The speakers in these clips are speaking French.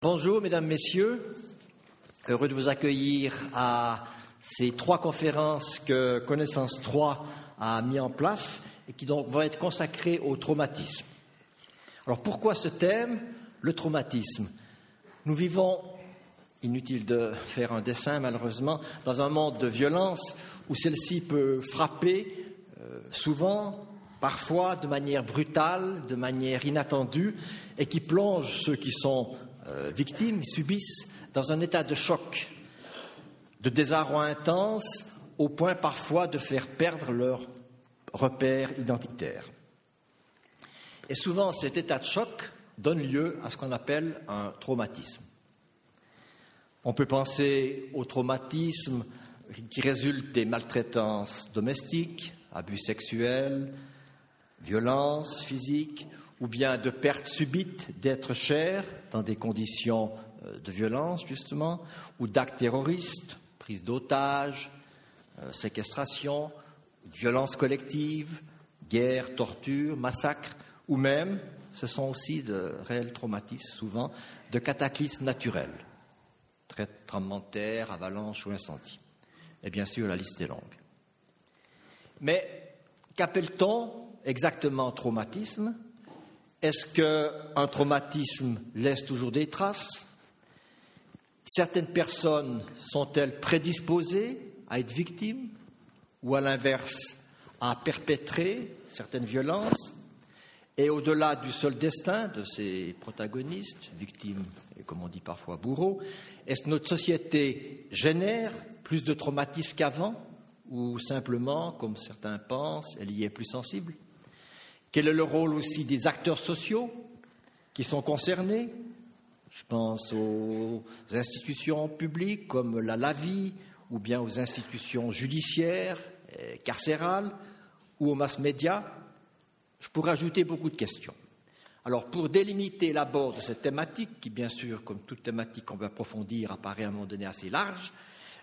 Bonjour, mesdames, messieurs. Heureux de vous accueillir à ces trois conférences que Connaissance 3 a mis en place et qui donc vont être consacrées au traumatisme. Alors pourquoi ce thème Le traumatisme? Nous vivons, inutile de faire un dessin malheureusement, dans un monde de violence où celle-ci peut frapper euh, souvent, parfois de manière brutale, de manière inattendue, et qui plonge ceux qui sont euh, victimes subissent dans un état de choc, de désarroi intense, au point parfois de faire perdre leur repère identitaire. Et souvent, cet état de choc donne lieu à ce qu'on appelle un traumatisme. On peut penser au traumatisme qui résulte des maltraitances domestiques, abus sexuels, violences physiques, ou bien de perte subite d'êtres chers dans des conditions euh, de violence, justement, ou d'actes terroristes, prise d'otages, euh, séquestration, violence collective, guerre, torture, massacre, ou même, ce sont aussi de réels traumatismes souvent, de cataclysmes naturels, tremblements de terre, avalanches ou incendies. Et bien sûr, la liste est longue. Mais qu'appelle-t-on exactement traumatisme? Est-ce qu'un traumatisme laisse toujours des traces? Certaines personnes sont-elles prédisposées à être victimes ou à l'inverse à perpétrer certaines violences? Et au-delà du seul destin de ces protagonistes, victimes et comme on dit parfois bourreaux, est-ce que notre société génère plus de traumatismes qu'avant ou simplement, comme certains pensent, elle y est plus sensible? Quel est le rôle aussi des acteurs sociaux qui sont concernés? Je pense aux institutions publiques comme la LAVI ou bien aux institutions judiciaires, carcérales ou aux mass médias. Je pourrais ajouter beaucoup de questions. Alors, pour délimiter l'abord de cette thématique, qui bien sûr, comme toute thématique qu'on veut approfondir, apparaît à un moment donné assez large,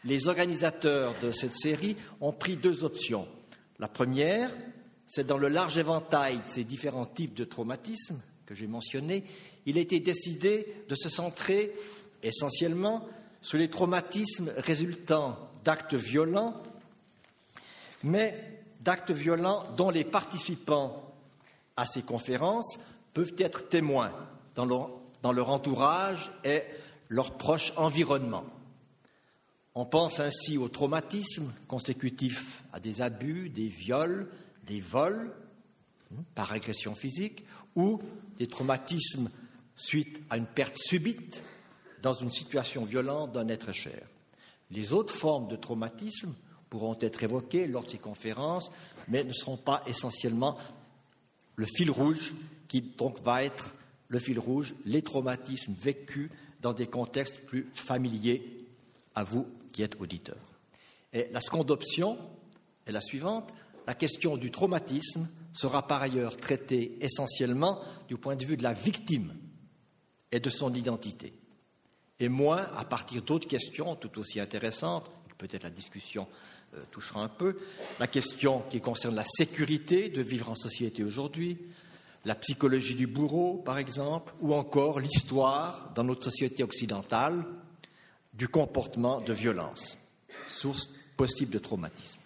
les organisateurs de cette série ont pris deux options. La première, c'est dans le large éventail de ces différents types de traumatismes que j'ai mentionnés, il a été décidé de se centrer essentiellement sur les traumatismes résultant d'actes violents, mais d'actes violents dont les participants à ces conférences peuvent être témoins dans leur, dans leur entourage et leur proche environnement. On pense ainsi aux traumatismes consécutifs à des abus, des viols, des vols hein, par agression physique ou des traumatismes suite à une perte subite dans une situation violente d'un être cher. Les autres formes de traumatisme pourront être évoquées lors de ces conférences, mais ne seront pas essentiellement le fil rouge qui donc va être le fil rouge, les traumatismes vécus dans des contextes plus familiers à vous qui êtes auditeurs. Et la seconde option est la suivante, la question du traumatisme sera par ailleurs traitée essentiellement du point de vue de la victime et de son identité, et moins à partir d'autres questions tout aussi intéressantes, peut-être la discussion euh, touchera un peu, la question qui concerne la sécurité de vivre en société aujourd'hui, la psychologie du bourreau, par exemple, ou encore l'histoire dans notre société occidentale du comportement de violence, source possible de traumatisme.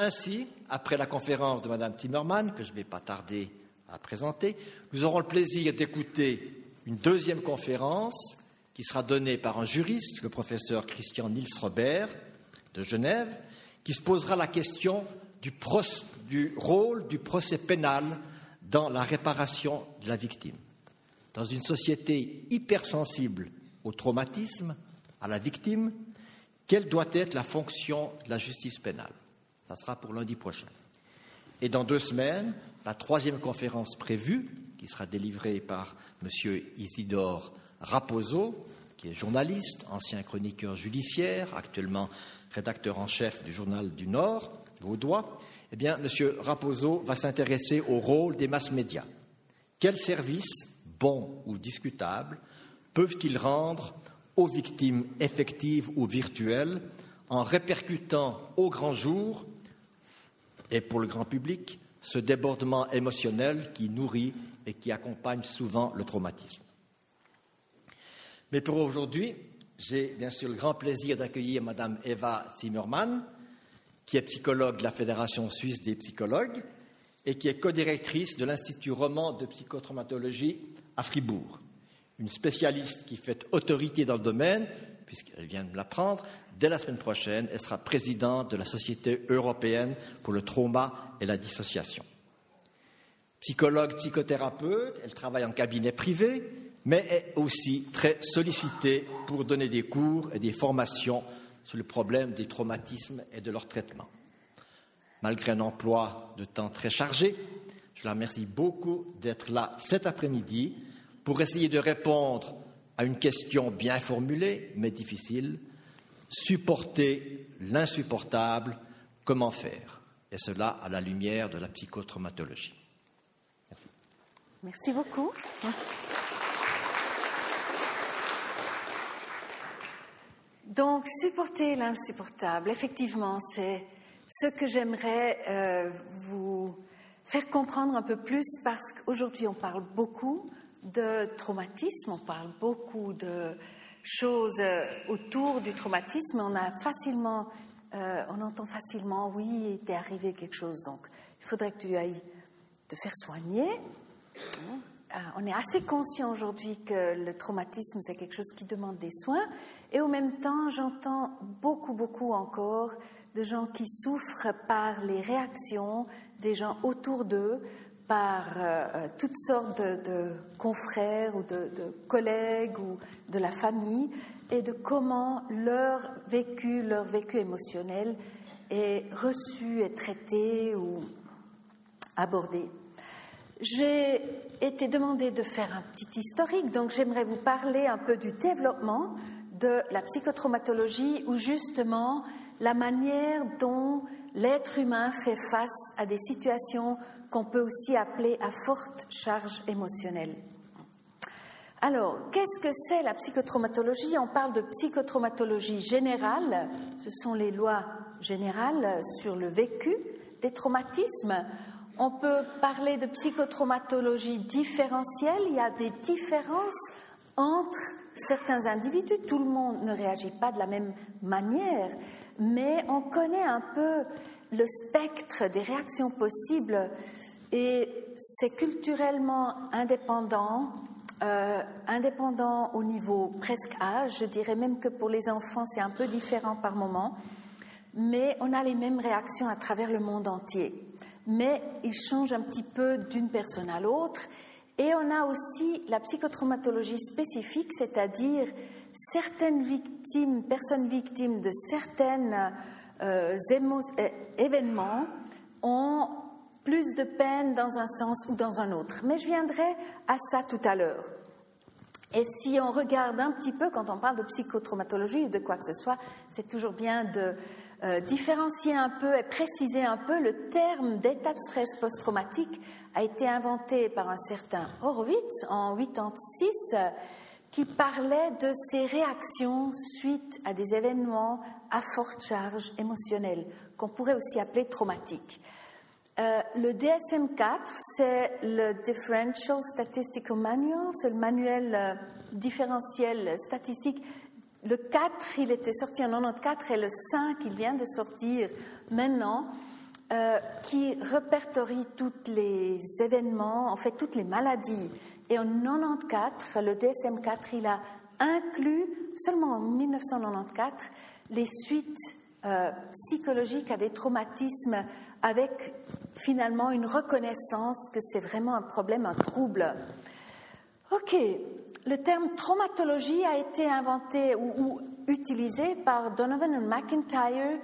Ainsi, après la conférence de Mme Timmerman, que je ne vais pas tarder à présenter, nous aurons le plaisir d'écouter une deuxième conférence qui sera donnée par un juriste, le professeur Christian Niels Robert de Genève, qui se posera la question du rôle du procès pénal dans la réparation de la victime. Dans une société hypersensible au traumatisme, à la victime, quelle doit être la fonction de la justice pénale? Ça sera pour lundi prochain. Et dans deux semaines, la troisième conférence prévue, qui sera délivrée par M. Isidore Raposo, qui est journaliste, ancien chroniqueur judiciaire, actuellement rédacteur en chef du journal du Nord, vaudois, eh bien, M. Raposo va s'intéresser au rôle des masses médias. Quels services, bons ou discutables, peuvent-ils rendre aux victimes effectives ou virtuelles en répercutant au grand jour et pour le grand public ce débordement émotionnel qui nourrit et qui accompagne souvent le traumatisme. Mais pour aujourd'hui, j'ai bien sûr le grand plaisir d'accueillir Madame Eva Zimmermann, qui est psychologue de la Fédération suisse des psychologues et qui est codirectrice de l'Institut roman de psychotraumatologie à Fribourg. Une spécialiste qui fait autorité dans le domaine, puisqu'elle vient de l'apprendre. Dès la semaine prochaine, elle sera présidente de la Société européenne pour le trauma et la dissociation. Psychologue, psychothérapeute, elle travaille en cabinet privé, mais est aussi très sollicitée pour donner des cours et des formations sur le problème des traumatismes et de leur traitement. Malgré un emploi de temps très chargé, je la remercie beaucoup d'être là cet après-midi pour essayer de répondre à une question bien formulée mais difficile supporter l'insupportable, comment faire? Et cela à la lumière de la psychotraumatologie. Merci beaucoup. Donc, supporter l'insupportable, effectivement, c'est ce que j'aimerais euh, vous faire comprendre un peu plus parce qu'aujourd'hui, on parle beaucoup de traumatisme, on parle beaucoup de choses euh, autour du traumatisme. On a facilement, euh, on entend facilement, oui, il t'est arrivé quelque chose, donc il faudrait que tu ailles te faire soigner. Euh, on est assez conscient aujourd'hui que le traumatisme, c'est quelque chose qui demande des soins. Et au même temps, j'entends beaucoup, beaucoup encore de gens qui souffrent par les réactions des gens autour d'eux, par euh, toutes sortes de, confrères ou de, de, collègues ou de la famille, et de comment leur vécu, leur vécu émotionnel est reçu, est traité ou abordé. J'ai été demandé de faire un petit historique, donc j'aimerais vous parler un peu du développement de la psychotraumatologie, ou justement la manière dont l'être humain fait face à des situations qu'on peut aussi appeler à forte charge émotionnelle. Alors, qu'est-ce que c'est la psychotraumatologie? On parle de psychotraumatologie générale, ce sont les lois générales sur le vécu des traumatismes. On peut parler de psychotraumatologie différentielle. Il y a des différences entre certains individus. Tout le monde ne réagit pas de la même manière, mais on connaît un peu le spectre des réactions possibles et c'est culturellement indépendant, euh, indépendant au niveau presque âge. Je dirais même que pour les enfants, c'est un peu différent par moment, mais on a les mêmes réactions à travers le monde entier mais il change un petit peu d'une personne à l'autre. Et on a aussi la psychotraumatologie spécifique, c'est-à-dire certaines victimes, personnes victimes de certains euh, événements ont plus de peine dans un sens ou dans un autre. Mais je viendrai à ça tout à l'heure. Et si on regarde un petit peu, quand on parle de psychotraumatologie ou de quoi que ce soit, c'est toujours bien de euh, différencier un peu et préciser un peu, le terme d'état de stress post-traumatique a été inventé par un certain Horowitz en 86 qui parlait de ces réactions suite à des événements à forte charge émotionnelle, qu'on pourrait aussi appeler traumatiques. Euh, le DSM-4, c'est le Differential Statistical Manual, c'est le manuel euh, différentiel statistique le 4, il était sorti en 94 et le 5, il vient de sortir maintenant, euh, qui répertorie tous les événements, en fait toutes les maladies. Et en 94, le DSM-4, il a inclus, seulement en 1994, les suites psychologiques à des traumatismes avec finalement une reconnaissance que c'est vraiment un problème, un trouble. Ok, le terme traumatologie a été inventé ou, utilisé par Donovan et McIntyre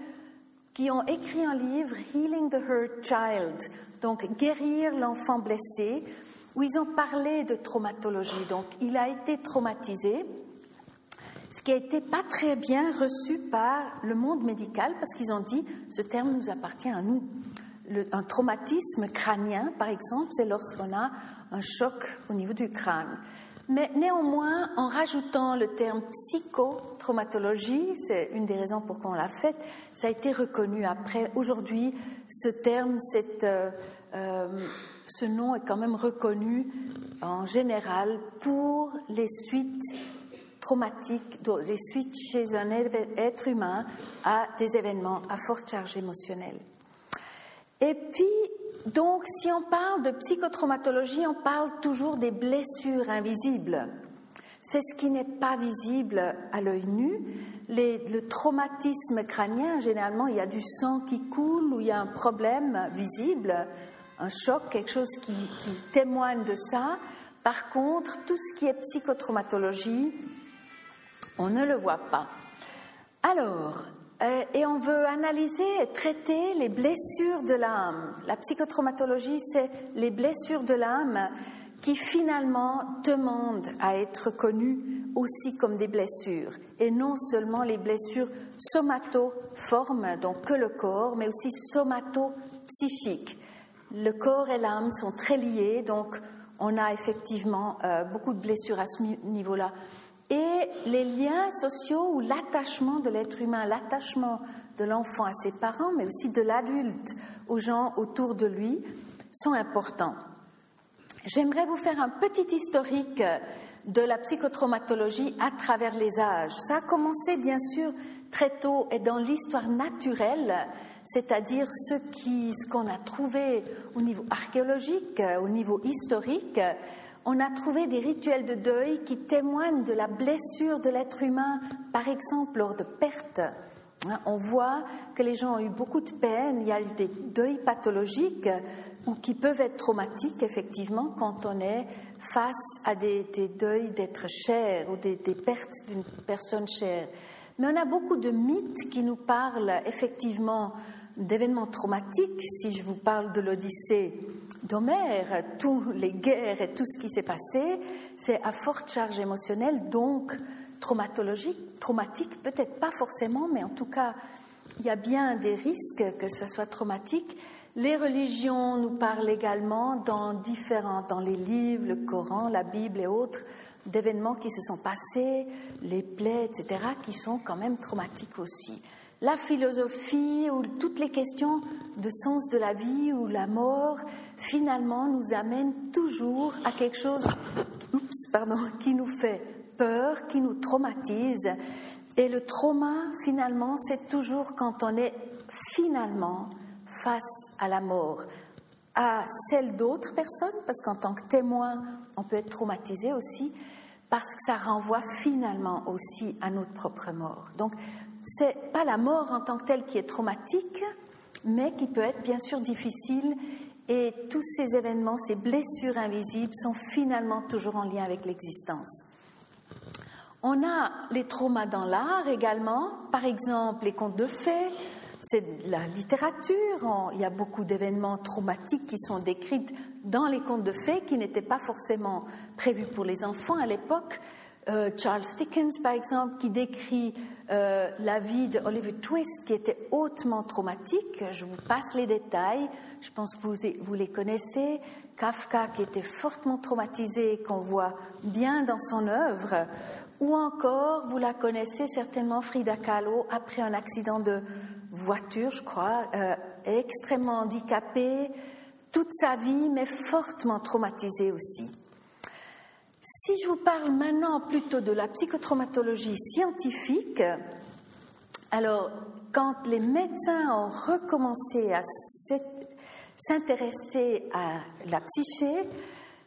qui ont écrit un livre Healing the Hurt Child, donc guérir l'enfant blessé, où ils ont parlé de traumatologie. Donc il a été traumatisé, ce qui a été pas très bien reçu par le monde médical parce qu'ils ont dit ce terme nous appartient à nous. Un traumatisme crânien, par exemple, c'est lorsqu'on a un choc au niveau du crâne. Mais néanmoins, en rajoutant le terme psychotraumatologie, c'est une des raisons pour quoi on l'a fait, ça a été reconnu après. Aujourd'hui, ce terme, euh, euh, ce nom est quand même reconnu en général pour les suites traumatiques, des suites chez un être humain à des événements à forte charge émotionnelle. Et puis, donc, si on parle de psychotraumatologie, on parle toujours des blessures invisibles. C'est ce qui n'est pas visible à l'œil nu. le traumatisme crânien, généralement, il y a du sang qui coule ou il y a un problème visible, un choc, quelque chose qui, qui témoigne de ça. Par contre, tout ce qui est psychotraumatologie, on ne le voit pas. Alors, euh, et on veut analyser et traiter les blessures de l'âme. La psychotraumatologie, c'est les blessures de l'âme qui finalement demandent à être connues aussi comme des blessures, et non seulement les blessures somatoformes, donc que le corps, mais aussi somato-psychiques. Le corps et l'âme sont très liés, donc on a effectivement euh, beaucoup de blessures à ce niveau-là et les liens sociaux ou l'attachement de l'être humain, l'attachement de l'enfant à ses parents, mais aussi de l'adulte aux gens autour de lui, sont importants. J'aimerais vous faire un petit historique de la psychotraumatologie à travers les âges. Ça a commencé bien sûr très tôt et dans l'histoire naturelle, c'est-à-dire ce qu'on a trouvé au niveau archéologique, au niveau historique, on a trouvé des rituels de deuil qui témoignent de la blessure de l'être humain, par exemple lors de pertes. Hein, on voit que les gens ont eu beaucoup de peine, il y a eu des deuils pathologiques ou qui peuvent être traumatiques, effectivement, quand on est face à des, deuils d'être cher ou des pertes d'une personne chère. Mais on a beaucoup de mythes qui nous parlent effectivement d'événements traumatiques. Si je vous parle de l'Odyssée, d'Homère, toutes les guerres et tout ce qui s'est passé, c'est à forte charge émotionnelle, donc traumatologique, traumatique, peut-être pas forcément, mais en tout cas, il y a bien des risques que ce soit traumatique. Les religions nous parlent également dans différents, dans les livres, le Coran, la Bible et autres, d'événements qui se sont passés, les plaies, etc., qui sont quand même traumatiques aussi la philosophie ou toutes les questions de sens de la vie ou la mort, finalement, nous amènent toujours à quelque chose pardon, qui nous fait peur, qui nous traumatise. Et le trauma, finalement, c'est toujours quand on est finalement face à la mort, à celle d'autres personnes, parce qu'en tant que témoin, on peut être traumatisé aussi, parce que ça renvoie finalement aussi à notre propre mort. Donc, c'est pas la mort en tant que telle qui est traumatique, mais qui peut être bien sûr difficile. Et tous ces événements, ces blessures invisibles sont finalement toujours en lien avec l'existence. On a les traumas dans l'art également, par exemple les contes de fées, c'est la littérature. il y a beaucoup d'événements traumatiques qui sont décrits dans les contes de fées qui n'étaient pas forcément prévus pour les enfants à l'époque. Euh, Charles Dickens, par exemple, qui décrit euh, la vie de Oliver Twist, qui était hautement traumatique. Je vous passe les détails. Je pense que vous, vous les connaissez. Kafka, qui était fortement traumatisé, qu'on voit bien dans son œuvre. Ou encore, vous la connaissez certainement, Frida Kahlo, après un accident de voiture, je crois, euh, extrêmement handicapée, toute sa vie, mais fortement traumatisée aussi. Si je vous parle maintenant plutôt de la psychotraumatologie scientifique, alors quand les médecins ont recommencé à s'intéresser à la psyché,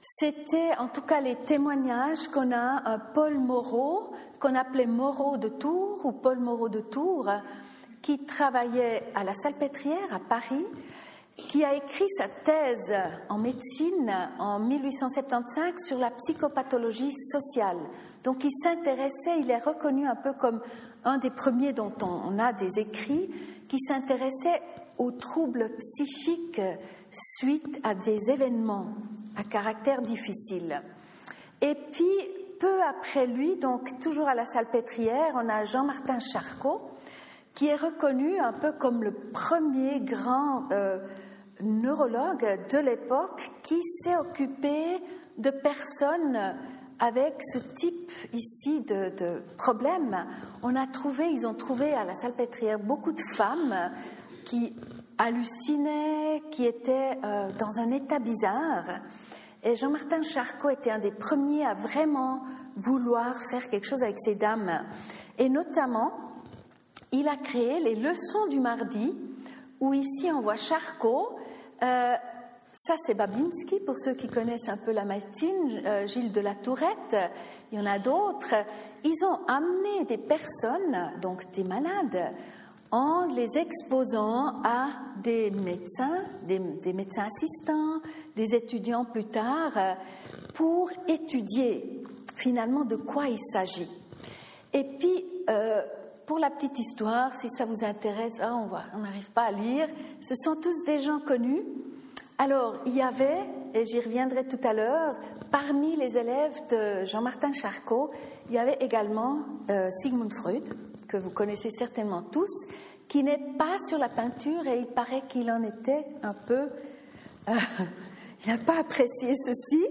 c'était en tout cas les témoignages qu'on a un Paul Moreau, qu'on appelait Moreau de Tours ou Paul Moreau de Tours, qui travaillait à la Salpêtrière à Paris qui a écrit sa thèse en médecine en 1875 sur la psychopathologie sociale. Donc il s'intéressait, il est reconnu un peu comme un des premiers dont on a des écrits, qui s'intéressait aux troubles psychiques suite à des événements à caractère difficile. Et puis, peu après lui, donc toujours à la Salpêtrière, on a Jean-Martin Charcot, qui est reconnu un peu comme le premier grand euh, neurologue de l'époque qui s'est occupé de personnes avec ce type ici de, de, problème. On a trouvé, ils ont trouvé à la salpêtrière beaucoup de femmes qui hallucinaient, qui étaient euh, dans un état bizarre. Et Jean-Martin Charcot était un des premiers à vraiment vouloir faire quelque chose avec ces dames. Et notamment, il a créé les leçons du mardi, où ici on voit Charcot. Euh, ça, c'est Babinski, pour ceux qui connaissent un peu la médecine, euh, Gilles de la Tourette, il y en a d'autres. Ils ont amené des personnes, donc des malades, en les exposant à des médecins, des, médecins assistants, des étudiants plus tard, pour étudier finalement de quoi il s'agit. Et puis, euh, pour la petite histoire, si ça vous intéresse, ah, on n'arrive pas à lire, ce sont tous des gens connus. Alors, il y avait, et j'y reviendrai tout à l'heure, parmi les élèves de Jean-Martin Charcot, il y avait également euh, Sigmund Freud, que vous connaissez certainement tous, qui n'est pas sur la peinture et il paraît qu'il en était un peu... Euh, il n'a pas apprécié ceci,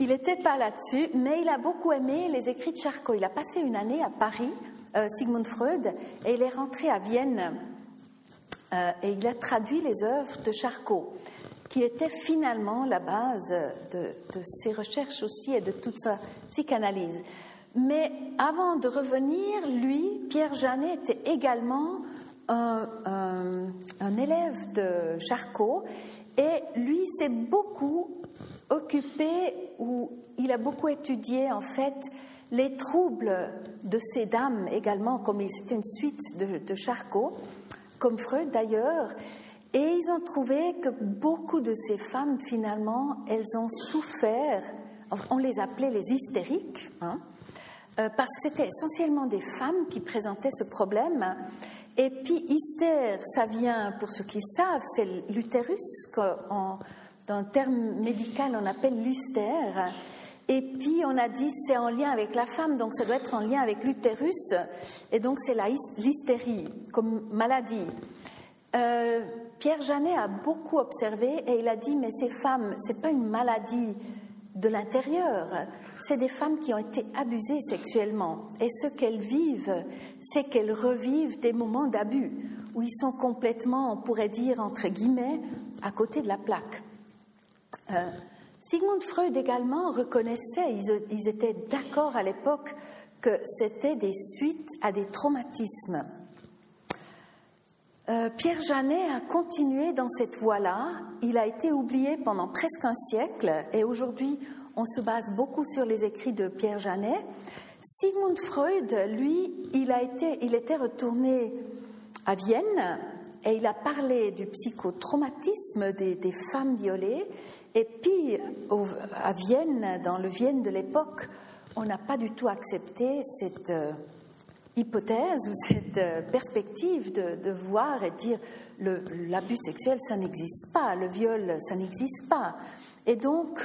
il n'était pas là-dessus, mais il a beaucoup aimé les écrits de Charcot. Il a passé une année à Paris, Sigmund Freud, et il est rentré à Vienne euh, et il a traduit les œuvres de Charcot, qui était finalement la base de, de ses recherches aussi et de toute sa psychanalyse. Mais avant de revenir, lui, Pierre Janet, était également un, un, élève de Charcot et lui s'est beaucoup occupé ou il a beaucoup étudié en fait les troubles de ces dames également, comme c'était une suite de, de Charcot, comme Freud d'ailleurs, et ils ont trouvé que beaucoup de ces femmes finalement, elles ont souffert, on les appelait les hystériques, hein, euh, parce que c'était essentiellement des femmes qui présentaient ce problème. Et puis hystère, ça vient, pour ceux qui savent, c'est l'utérus, dans le terme médical on appelle l'hystère. Et puis on a dit c'est en lien avec la femme, donc ça doit être en lien avec l'utérus, et donc c'est l'hystérie comme maladie. Euh, Pierre Janet a beaucoup observé et il a dit mais ces femmes, c'est pas une maladie de l'intérieur, c'est des femmes qui ont été abusées sexuellement. Et ce qu'elles vivent, c'est qu'elles revivent des moments d'abus, où ils sont complètement, on pourrait dire, entre guillemets, à côté de la plaque. Euh, Sigmund Freud également reconnaissait, ils, étaient d'accord à l'époque, que c'était des suites à des traumatismes. Euh, Pierre Janet a continué dans cette voie-là. Il a été oublié pendant presque un siècle et aujourd'hui on se base beaucoup sur les écrits de Pierre Janet. Sigmund Freud, lui, il, a été, il était retourné à Vienne et il a parlé du psychotraumatisme des, femmes violées. Et puis, à Vienne, dans le Vienne de l'époque, on n'a pas du tout accepté cette euh, hypothèse ou cette euh, perspective de, voir et dire l'abus sexuel, ça n'existe pas, le viol, ça n'existe pas. Et donc,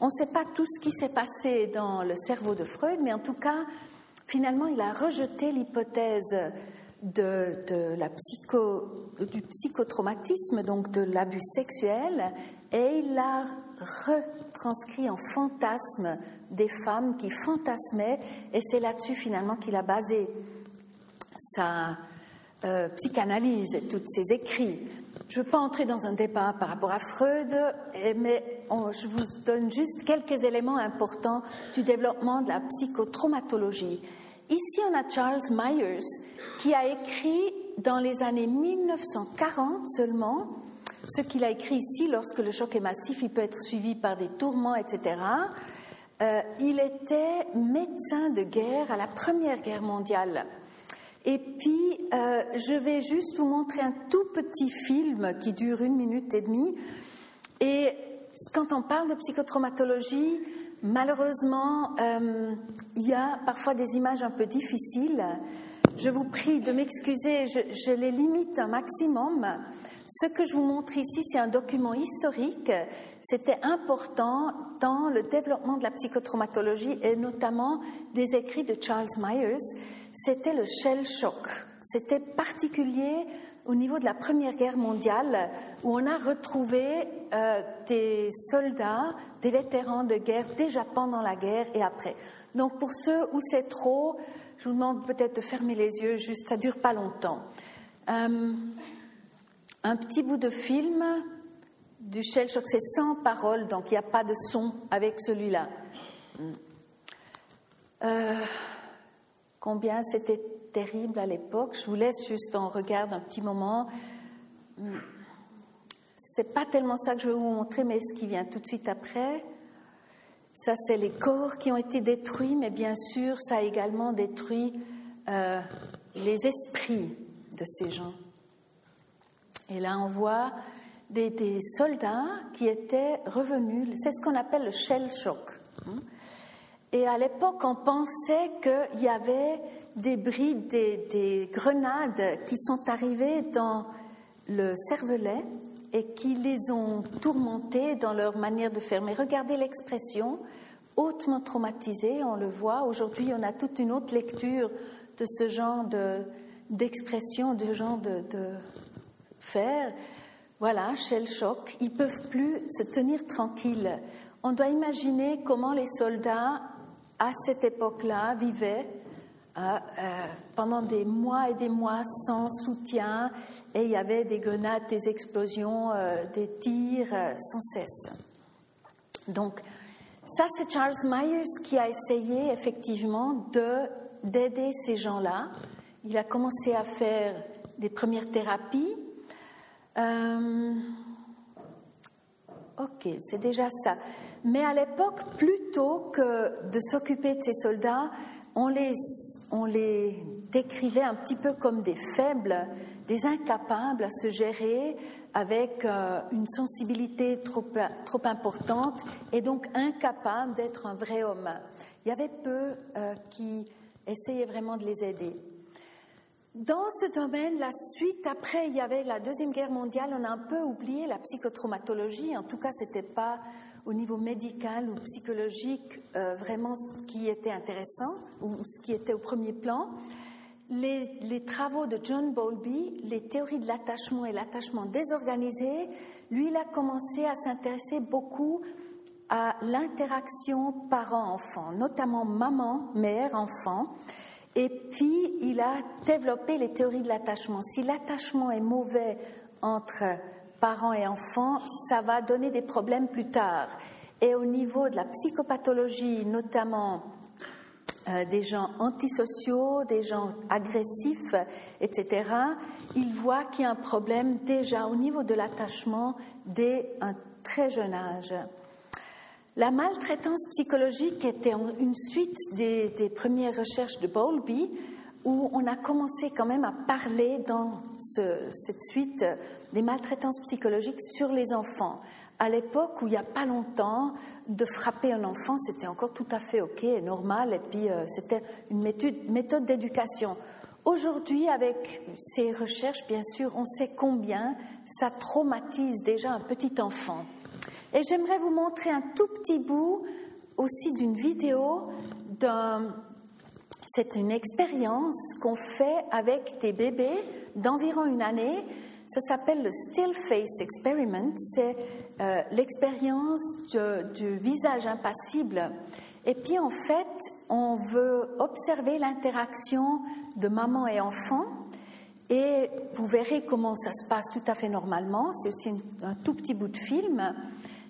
on ne sait pas tout ce qui s'est passé dans le cerveau de Freud, mais en tout cas, finalement, il a rejeté l'hypothèse de, psycho, du psychotraumatisme, donc de l'abus sexuel, et il l'a retranscrit en fantasme des femmes qui fantasmaient, et c'est là-dessus finalement qu'il a basé sa euh, psychanalyse et tous ses écrits. Je ne veux pas entrer dans un débat par rapport à Freud, mais je vous donne juste quelques éléments importants du développement de la psychotraumatologie. Ici, on a Charles Myers qui a écrit dans les années 1940 seulement, ce qu'il a écrit ici, lorsque le choc est massif, il peut être suivi par des tourments, etc. Euh, il était médecin de guerre à la Première Guerre mondiale. Et puis, euh, je vais juste vous montrer un tout petit film qui dure une minute et demie. Et quand on parle de psychotraumatologie, malheureusement, euh, il y a parfois des images un peu difficiles. Je vous prie de m'excuser, je, je, les limite un maximum. Ce que je vous montre ici, c'est un document historique. C'était important dans le développement de la psychotraumatologie et notamment des écrits de Charles Myers c'était le shell shock. C'était particulier au niveau de la Première Guerre mondiale, où on a retrouvé euh, des soldats, des vétérans de guerre déjà pendant la guerre et après. Donc pour ceux où c'est trop, je vous demande peut-être de fermer les yeux, juste ça dure pas longtemps. Euh, un petit bout de film du shell shock. C'est sans parole, donc il n'y a pas de son avec celui-là. Euh, combien c'était terrible à l'époque. Je vous laisse juste en regarde un petit moment. C'est pas tellement ça que je vais vous montrer, mais ce qui vient tout de suite après. Ça, c'est les corps qui ont été détruits, mais bien sûr, ça a également détruit euh, les esprits de ces gens. Et là, on voit des, soldats qui étaient revenus. C'est ce qu'on appelle le shell shock. Et à l'époque, on pensait qu'il y avait des brides, des, grenades qui sont arrivées dans le cervelet et qui les ont tourmentés dans leur manière de faire. Mais regardez l'expression, hautement traumatisé, on le voit. Aujourd'hui, on a toute une autre lecture de ce genre d'expression, de, genre de, de faire. Voilà, shell shock. Ils peuvent plus se tenir tranquilles. On doit imaginer comment les soldats à cette époque-là vivaient euh, euh, pendant des mois et des mois sans soutien et il y avait des grenades, des explosions, euh, des tirs sans cesse. Donc, ça, c'est Charles Myers qui a essayé effectivement de, d'aider ces gens-là. Il a commencé à faire des premières thérapies. Ok, c'est déjà ça. Mais à l'époque, plutôt que de s'occuper de ces soldats, on les, on les décrivait un petit peu comme des faibles, des incapables à se gérer avec euh, une sensibilité trop, trop importante et donc incapables d'être un vrai homme. Il y avait peu euh, qui essayaient vraiment de les aider. Dans ce domaine, la suite, après, il y avait la Deuxième Guerre mondiale, on a un peu oublié la psychotraumatologie. En tout cas, ce n'était pas au niveau médical ou psychologique euh, vraiment ce qui était intéressant ou ce qui était au premier plan. Les, travaux de John Bowlby, les théories de l'attachement et l'attachement désorganisé, lui, il a commencé à s'intéresser beaucoup à l'interaction parent-enfant, notamment maman, mère, enfant. Et puis, il a développé les théories de l'attachement. Si l'attachement est mauvais entre parents et enfants, ça va donner des problèmes plus tard. Et au niveau de la psychopathologie, notamment euh, des gens antisociaux, des gens agressifs, etc., il voit qu'il y a un problème déjà au niveau de l'attachement dès un très jeune âge. La maltraitance psychologique était une suite des, premières recherches de Bowlby, où on a commencé quand même à parler dans cette suite des maltraitances psychologiques sur les enfants. À l'époque où il n'y a pas longtemps, de frapper un enfant, c'était encore tout à fait OK et normal, et puis euh, c'était une méthode, méthode d'éducation. Aujourd'hui, avec ces recherches, bien sûr, on sait combien ça traumatise déjà un petit enfant. Et j'aimerais vous montrer un tout petit bout aussi d'une vidéo. C'est une expérience qu'on fait avec des bébés d'environ une année ça s'appelle le Still Face Experiment. C'est euh, l'expérience du visage impassible. Et puis en fait, on veut observer l'interaction de maman et enfant. Et vous verrez comment ça se passe tout à fait normalement. C'est aussi un tout petit bout de film.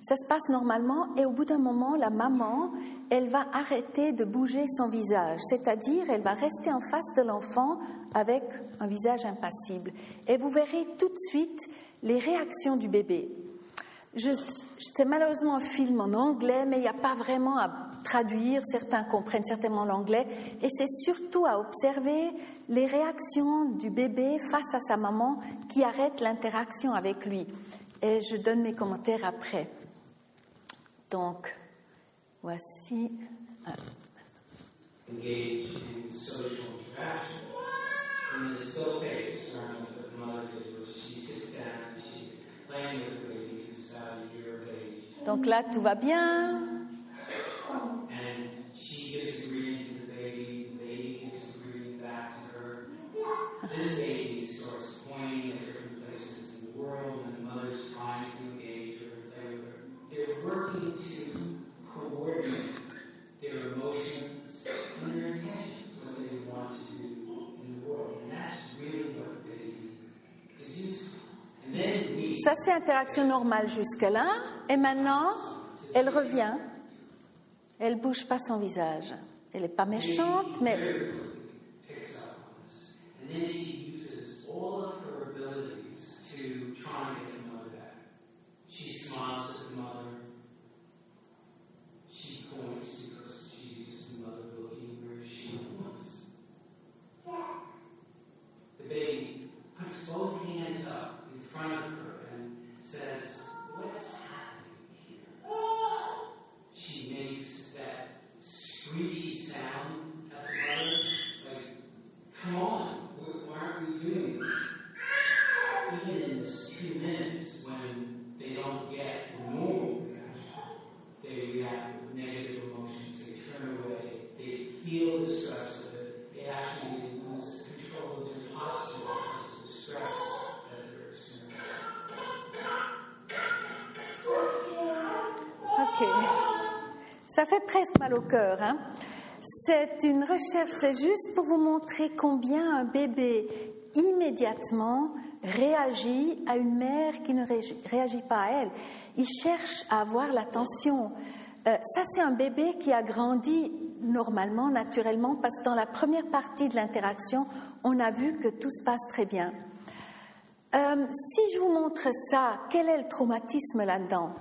Ça se passe normalement et au bout d'un moment, la maman, elle va arrêter de bouger son visage, c'est-à-dire elle va rester en face de l'enfant avec un visage impassible. Et vous verrez tout de suite les réactions du bébé. C'est malheureusement un film en anglais, mais il n'y a pas vraiment à traduire. Certains comprennent certainement l'anglais. Et c'est surtout à observer les réactions du bébé face à sa maman qui arrête l'interaction avec lui. Et je donne mes commentaires après. Donc, voici. Ah. Engaged in social interaction. And the still face surrounding what the mother did was she sits down and she's playing with the baby who's about a year of age. Donc là, tout va bien. C'est interaction normale jusque-là. Et maintenant, elle revient. Elle bouge pas son visage. Elle n'est pas méchante, mais. Presque mal au cœur. Hein. c'est une recherche, c'est juste pour vous montrer combien un bébé immédiatement réagit à une mère qui ne réagit pas à elle. Il cherche à avoir l'attention. Euh, ça, c'est un bébé qui a grandi normalement, naturellement, parce que dans la première partie de l'interaction, on a vu que tout se passe très bien. Euh, si je vous montre ça, quel est le traumatisme là-dedans?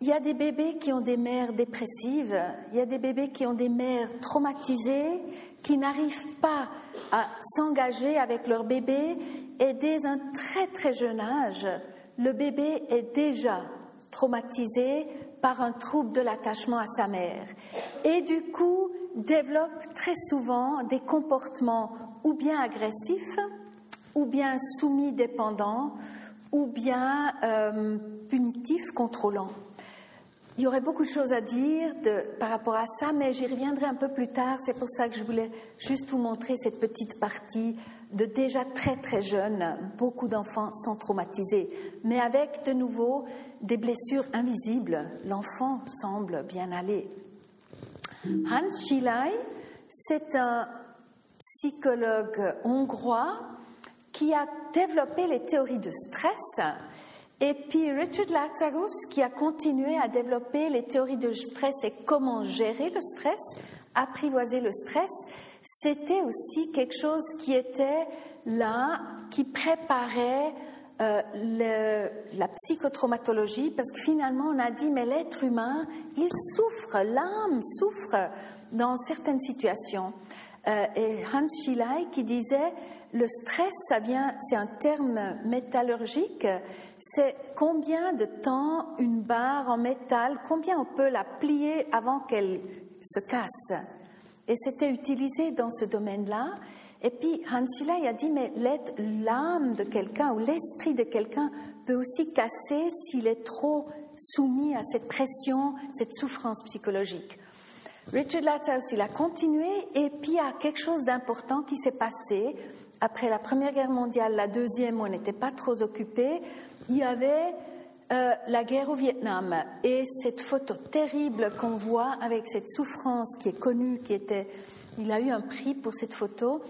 Il y a des bébés qui ont des mères dépressives, il y a des bébés qui ont des mères traumatisées, qui n'arrivent pas à s'engager avec leur bébé et dès un très très jeune âge, le bébé est déjà traumatisé par un trouble de l'attachement à sa mère et du coup développe très souvent des comportements ou bien agressifs, ou bien soumis dépendants, ou bien euh, punitifs contrôlants. Il y aurait beaucoup de choses à dire par rapport à ça, mais j'y reviendrai un peu plus tard. C'est pour ça que je voulais juste vous montrer cette petite partie de déjà très très jeunes. Beaucoup d'enfants sont traumatisés, mais avec de nouveau des blessures invisibles. L'enfant semble bien aller. Hans Schilay, c'est un psychologue hongrois qui a développé les théories de stress et puis Richard Lazarus, qui a continué à développer les théories de stress et comment gérer le stress, apprivoiser le stress, c'était aussi quelque chose qui était là, qui préparait euh, la psychotraumatologie, parce que finalement on a dit, mais l'être humain, il souffre, l'âme souffre dans certaines situations. Euh, et Hans Schilay qui disait, le stress, ça vient, c'est un terme métallurgique, c'est combien de temps une barre en métal, combien on peut la plier avant qu'elle se casse? Et c'était utilisé dans ce domaine-là. Et puis Hans Schiller a dit, mais l'âme de quelqu'un ou l'esprit de quelqu'un peut aussi casser s'il est trop soumis à cette pression, cette souffrance psychologique. Richard Lazarus, il a continué et puis il y a quelque chose d'important qui s'est passé après la Première Guerre mondiale, la Deuxième, on n'était pas trop occupé, il y avait euh, la guerre au Vietnam et cette photo terrible qu'on voit avec cette souffrance qui est connue, qui était, il a eu un prix pour cette photo,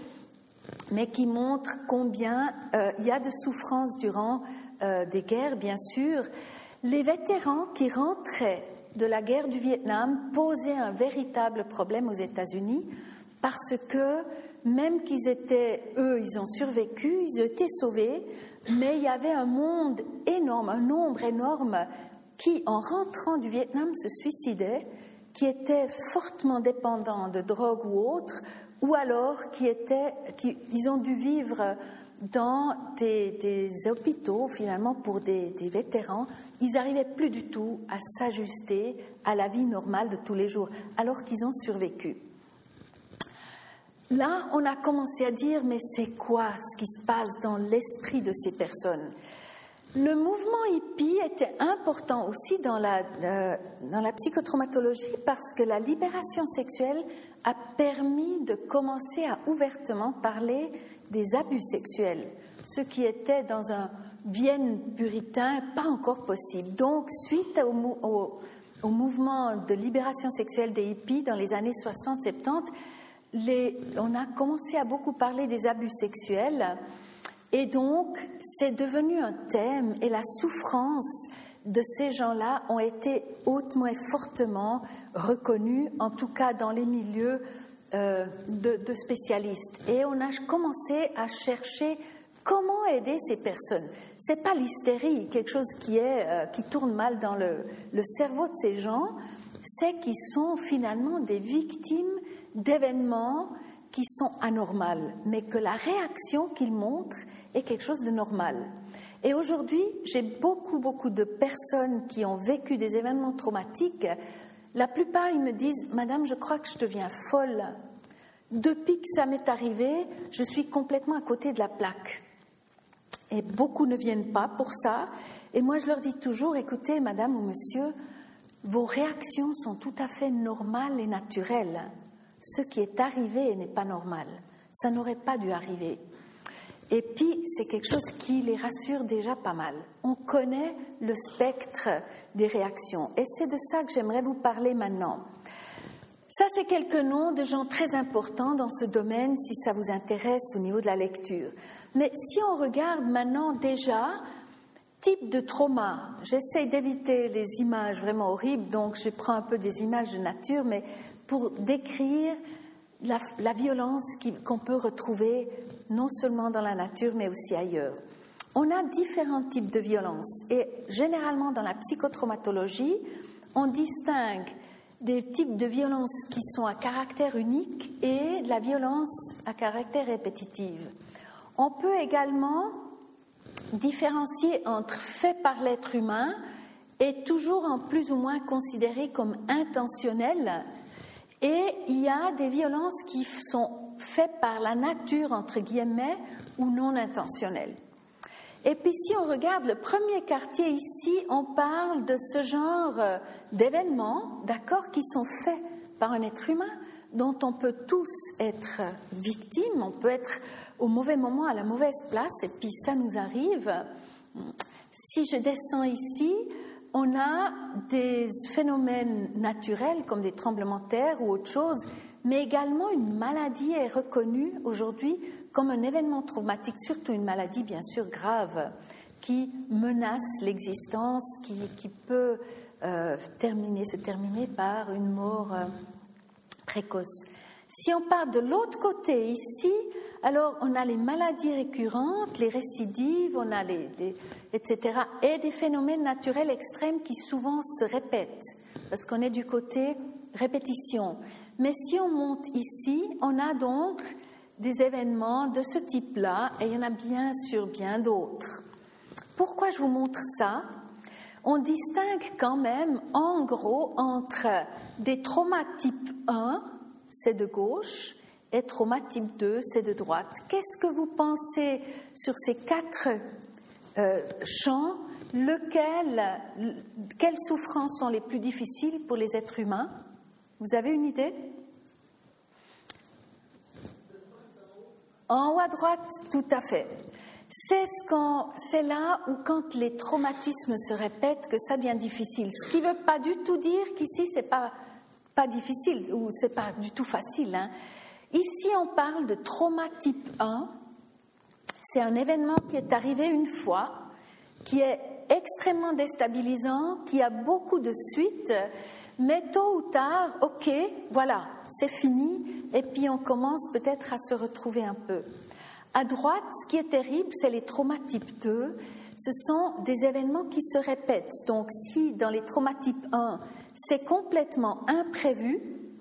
mais qui montre combien euh, il y a de souffrance durant euh, des guerres, bien sûr. Les vétérans qui rentraient de la guerre du Vietnam posaient un véritable problème aux États-Unis parce que même qu'ils étaient, eux, ils ont survécu, ils étaient sauvés, mais il y avait un monde énorme, un nombre énorme qui, en rentrant du Vietnam, se suicidaient, qui étaient fortement dépendants de drogue ou autre, ou alors qui étaient, qui, ils ont dû vivre dans des, hôpitaux finalement pour des, des vétérans. Ils n'arrivaient plus du tout à s'ajuster à la vie normale de tous les jours, alors qu'ils ont survécu. Là, on a commencé à dire, mais c'est quoi ce qui se passe dans l'esprit de ces personnes? Le mouvement hippie était important aussi dans la, euh, dans la psychotraumatologie parce que la libération sexuelle a permis de commencer à ouvertement parler des abus sexuels, ce qui était dans un Vienne puritain pas encore possible. Donc, suite au, au mouvement de libération sexuelle des hippies dans les années 60-70, on a commencé à beaucoup parler des abus sexuels Et donc, c'est devenu un thème et la souffrance de ces gens-là ont été hautement et fortement reconnus, en tout cas dans les milieux euh, de, spécialistes. Et on a commencé à chercher comment aider ces personnes. C'est pas l'hystérie, quelque chose qui est euh, qui tourne mal dans le, le cerveau de ces gens, c'est qu'ils sont finalement des victimes d'événements qui sont anormales, mais que la réaction qu'ils montrent est quelque chose de normal. Et aujourd'hui, j'ai beaucoup, beaucoup de personnes qui ont vécu des événements traumatiques. La plupart, ils me disent, Madame, je crois que je deviens folle. Depuis que ça m'est arrivé, je suis complètement à côté de la plaque. Et beaucoup ne viennent pas pour ça. Et moi, je leur dis toujours, écoutez, Madame ou Monsieur, vos réactions sont tout à fait normales et naturelles. Ce qui est arrivé n'est pas normal. Ça n'aurait pas dû arriver. Et puis, c'est quelque chose qui les rassure déjà pas mal. On connaît le spectre des réactions. Et c'est de ça que j'aimerais vous parler maintenant. Ça, c'est quelques noms de gens très importants dans ce domaine, si ça vous intéresse au niveau de la lecture. Mais si on regarde maintenant déjà, type de trauma, j'essaie d'éviter les images vraiment horribles, donc je prends un peu des images de nature, mais pour décrire la, violence qu'on peut retrouver non seulement dans la nature, mais aussi ailleurs. On a différents types de violences et généralement dans la psychotraumatologie, on distingue des types de violences qui sont à caractère unique et la violence à caractère répétitive. On peut également différencier entre faits par l'être humain et toujours en plus ou moins considérés comme intentionnels et il y a des violences qui sont faites par la nature, entre guillemets, ou non intentionnelles. Et puis si on regarde le premier quartier ici, on parle de ce genre euh, d'événements, d'accord, qui sont faits par un être humain, dont on peut tous être victimes, on peut être au mauvais moment à la mauvaise place, et puis ça nous arrive. Si je descends ici, on a des phénomènes naturels comme des tremblements de terre ou autre chose, mais également une maladie est reconnue aujourd'hui comme un événement traumatique, surtout une maladie bien sûr grave qui menace l'existence, qui, peut euh, terminer, se terminer par une mort euh, précoce. Si on part de l'autre côté ici, alors on a les maladies récurrentes, les récidives, on a les etc. Et des phénomènes naturels extrêmes qui souvent se répètent, parce qu'on est du côté répétition. Mais si on monte ici, on a donc des événements de ce type-là, et il y en a bien sûr bien d'autres. Pourquoi je vous montre ça? On distingue quand même, en gros, entre des traumas type 1, c'est de gauche, et trauma type 2, c'est de droite. Qu'est-ce que vous pensez sur ces quatre euh, champ, lequel, quelles souffrances sont les plus difficiles pour les êtres humains? Vous avez une idée? En haut à droite, tout à fait. C'est ce là où, quand les traumatismes se répètent, que ça devient difficile. Ce qui ne veut pas du tout dire qu'ici, c'est pas, pas difficile ou c'est pas du tout facile. Hein. Ici, on parle de trauma type 1, c'est un événement qui est arrivé une fois, qui est extrêmement déstabilisant, qui a beaucoup de suites, mais tôt ou tard, ok, voilà, c'est fini, et puis on commence peut-être à se retrouver un peu. À droite, ce qui est terrible, c'est les traumas type 2. Ce sont des événements qui se répètent. Donc, si dans les traumas type 1, c'est complètement imprévu,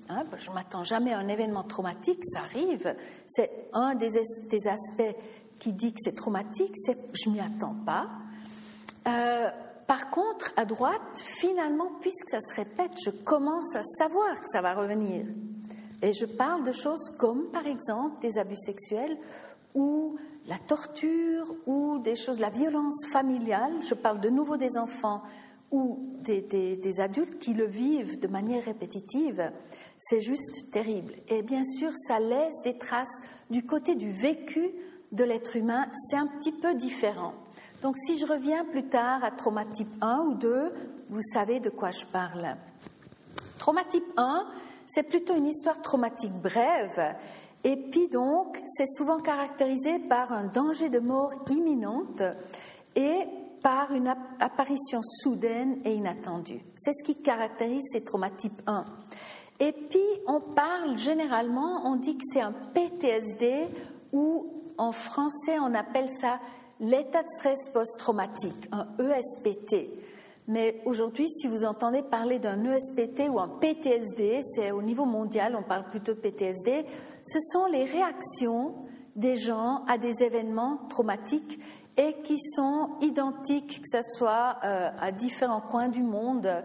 hein, je m'attends jamais à un événement traumatique, ça arrive, c'est un des, des aspects qui dit que c'est traumatique, c'est je m'y attends pas. Euh, par contre, à droite, finalement, puisque ça se répète, je commence à savoir que ça va revenir. Et je parle de choses comme, par exemple, des abus sexuels ou la torture ou des choses, la violence familiale. Je parle de nouveau des enfants ou des, des adultes qui le vivent de manière répétitive. C'est juste terrible. Et bien sûr, ça laisse des traces du côté du vécu de l'être humain, c'est un petit peu différent. Donc si je reviens plus tard à trauma type 1 ou 2, vous savez de quoi je parle. Trauma type 1, c'est plutôt une histoire traumatique brève Et puis donc, c'est souvent caractérisé par un danger de mort imminente et par une apparition soudaine et inattendue. C'est ce qui caractérise ces traumas type 1. Et puis, on parle généralement, on dit que c'est un PTSD ou en français, on appelle ça l'état de stress post-traumatique, un ESPT. Mais aujourd'hui, si vous entendez parler d'un ESPT ou un PTSD, c'est au niveau mondial, on parle plutôt de PTSD, ce sont les réactions des gens à des événements traumatiques et qui sont identiques, que ce soit euh, à différents coins du monde,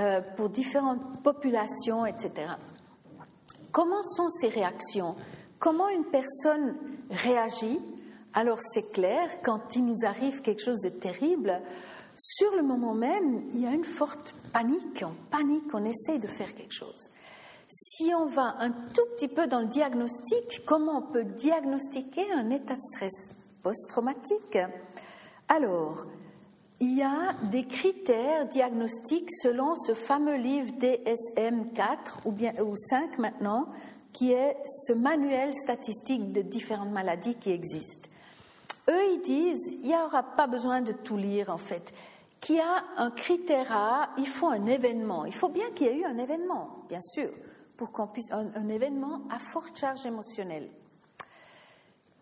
euh, pour différentes populations, etc. Comment sont ces réactions? Comment une personne réagit? Alors c'est clair, quand il nous arrive quelque chose de terrible, sur le moment même, il y a une forte panique, on panique, on essaye de faire quelque chose. Si on va un tout petit peu dans le diagnostic, comment on peut diagnostiquer un état de stress post-traumatique? Alors, il y a des critères diagnostiques selon ce fameux livre DSM-4 ou bien ou 5 maintenant, qui est ce manuel statistique de différentes maladies qui existent. Eux, ils disent, il n'y aura pas besoin de tout lire en fait qu'il y a un critère A, il faut un événement. Il faut bien qu'il y ait eu un événement, bien sûr pour qu'on puisse un, événement à forte charge émotionnelle.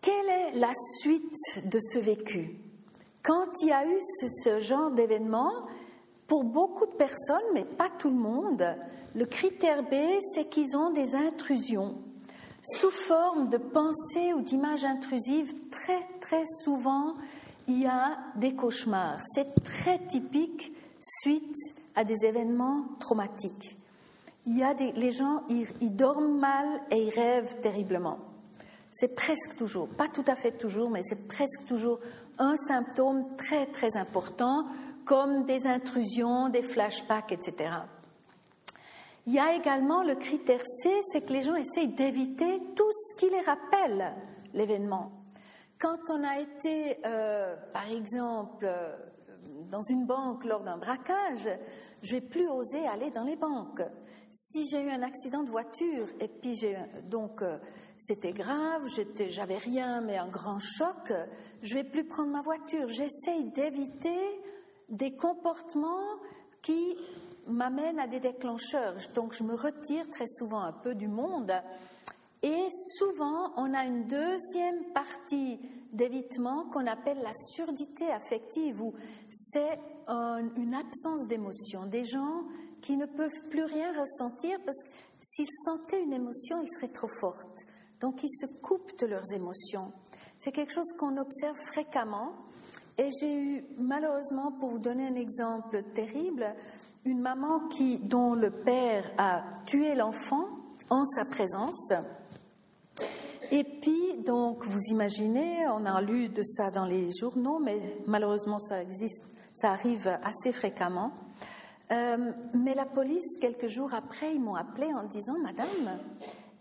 Quelle est la suite de ce vécu? Quand il y a eu ce, genre d'événement, pour beaucoup de personnes, mais pas tout le monde, le critère B, c'est qu'ils ont des intrusions sous forme de pensées ou d'images intrusives. Très, très souvent, il y a des cauchemars. C'est très typique suite à des événements traumatiques il y a des, les gens, ils, dorment mal et ils rêvent terriblement. C'est presque toujours, pas tout à fait toujours, mais c'est presque toujours un symptôme très très important, comme des intrusions, des flashbacks, etc. Il y a également le critère C, c'est que les gens essayent d'éviter tout ce qui les rappelle l'événement. Quand on a été, euh, par exemple, euh, dans une banque lors d'un braquage, je vais plus oser aller dans les banques si j'ai eu un accident de voiture et puis donc euh, c'était grave, j'avais rien mais un grand choc, je vais plus prendre ma voiture. J'essaye d'éviter des comportements qui m'amènent à des déclencheurs. Donc je me retire très souvent un peu du monde et souvent on a une deuxième partie d'évitement qu'on appelle la surdité affective où c'est une absence d'émotion. Des gens qui ne peuvent plus rien ressentir parce que s'ils sentaient une émotion, ils seraient trop fortes. Donc ils se coupent de leurs émotions. C'est quelque chose qu'on observe fréquemment. Et j'ai eu, malheureusement, pour vous donner un exemple terrible, une maman qui, dont le père a tué l'enfant en sa présence. Et puis, donc, vous imaginez, on a lu de ça dans les journaux, mais malheureusement, ça existe, ça arrive assez fréquemment. Euh, mais la police, quelques jours après, ils m'ont appelé en disant Madame,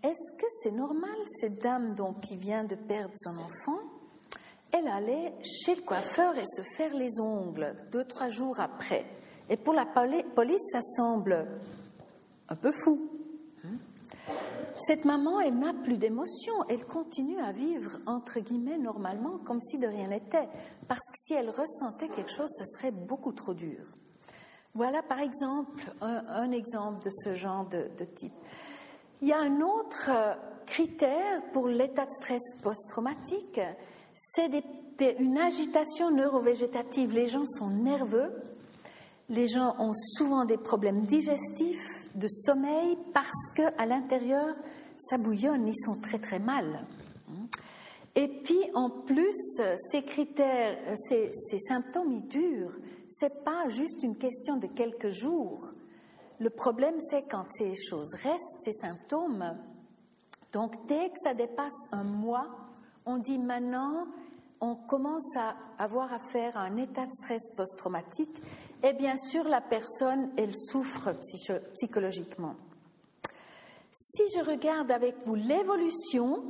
est-ce que c'est normal, cette dame donc, qui vient de perdre son enfant Elle allait chez le coiffeur et se faire les ongles deux, trois jours après. Et pour la police, ça semble un peu fou. Cette maman, elle n'a plus d'émotion, elle continue à vivre, entre guillemets, normalement, comme si de rien n'était. Parce que si elle ressentait quelque chose, ce serait beaucoup trop dur. Voilà par exemple un, exemple de ce genre de, type. Il y a un autre euh, critère pour l'état de stress post-traumatique, c'est une agitation neurovégétative. Les gens sont nerveux, les gens ont souvent des problèmes digestifs, de sommeil, parce qu'à l'intérieur, ça bouillonne, ils sont très très mal. Et puis en plus, ces critères, ces, symptômes, ils durent c'est pas juste une question de quelques jours. Le problème, c'est quand ces choses restent, ces symptômes. Donc, dès que ça dépasse un mois, on dit maintenant, on commence à avoir affaire à un état de stress post-traumatique et bien sûr, la personne, elle souffre psychologiquement. Si je regarde avec vous l'évolution,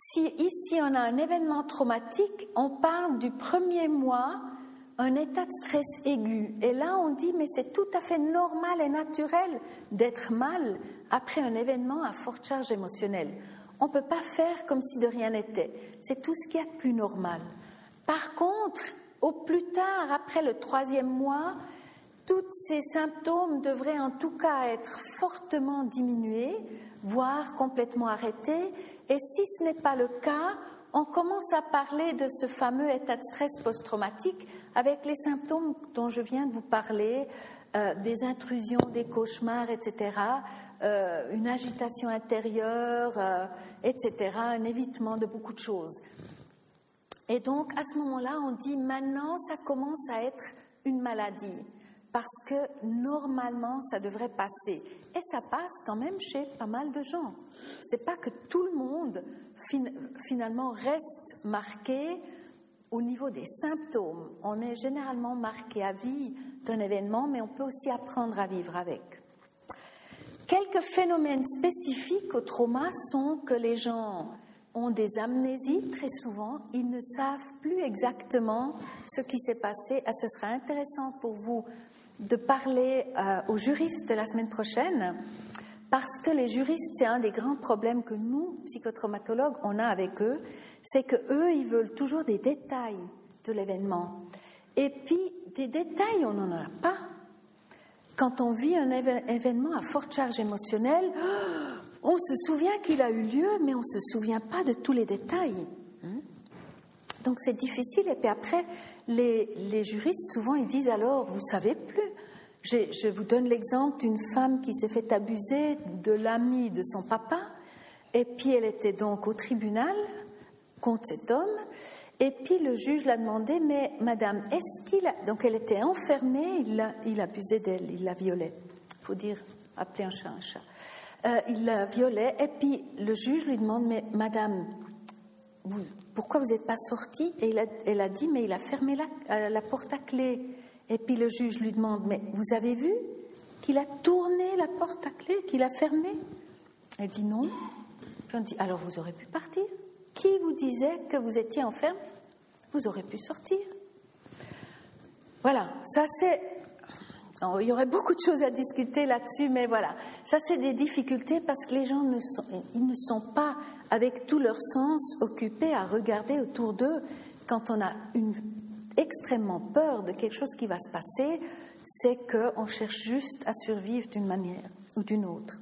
si ici on a un événement traumatique, on parle du premier mois un état de stress aigu. Et là, on dit, mais c'est tout à fait normal et naturel d'être mal après un événement à forte charge émotionnelle. On ne peut pas faire comme si de rien n'était. C'est tout ce qui est de plus normal. Par contre, au plus tard, après le troisième mois, tous ces symptômes devraient en tout cas être fortement diminués, voire complètement arrêtés. Et si ce n'est pas le cas, on commence à parler de ce fameux état de stress post-traumatique avec les symptômes dont je viens de vous parler, euh, des intrusions, des cauchemars, etc., euh, une agitation intérieure, euh, etc., un évitement de beaucoup de choses. Et donc, à ce moment-là, on dit maintenant, ça commence à être une maladie, parce que normalement, ça devrait passer. Et ça passe quand même chez pas mal de gens. C'est pas que tout le monde finalement reste marqué au niveau des symptômes. On est généralement marqué à vie d'un événement, mais on peut aussi apprendre à vivre avec. Quelques phénomènes spécifiques au trauma sont que les gens ont des amnésies très souvent, ils ne savent plus exactement ce qui s'est passé. Ah, ce sera intéressant pour vous de parler euh, aux juristes la semaine prochaine, parce que les juristes, c'est un des grands problèmes que nous, psychotraumatologues, on a avec eux, c'est que eux, ils veulent toujours des détails de l'événement. Et puis, des détails, on n'en a pas. Quand on vit un événement à forte charge émotionnelle, on se souvient qu'il a eu lieu, mais on ne se souvient pas de tous les détails. Hein? Donc c'est difficile. Et puis après, les, juristes, souvent, ils disent alors, vous savez plus. Je, vous donne l'exemple d'une femme qui s'est fait abuser de l'ami de son papa. Et puis elle était donc au tribunal contre cet homme. Et puis le juge l'a demandé, mais madame, est-ce qu'il a... Donc elle était enfermée, il, a, il abusait d'elle, il la violait. Il faut dire, appeler un chat un chat. Euh, il la violait, et puis le juge lui demande, mais madame, pourquoi vous n'êtes pas sortie? Et elle a, dit, mais il a fermé la, euh, la porte à clé. Et puis le juge lui demande, mais vous avez vu qu'il a tourné la porte à clé, qu'il a fermé? Elle dit non. Puis on dit, alors vous aurez pu partir qui vous disait que vous étiez enfermé? Vous aurez pu sortir. Voilà, ça c'est. Il y aurait beaucoup de choses à discuter là-dessus, mais voilà, ça c'est des difficultés parce que les gens ne sont, ils ne sont pas avec tout leur sens occupés à regarder autour d'eux quand on a une, extrêmement peur de quelque chose qui va se passer, c'est qu'on cherche juste à survivre d'une manière ou d'une autre.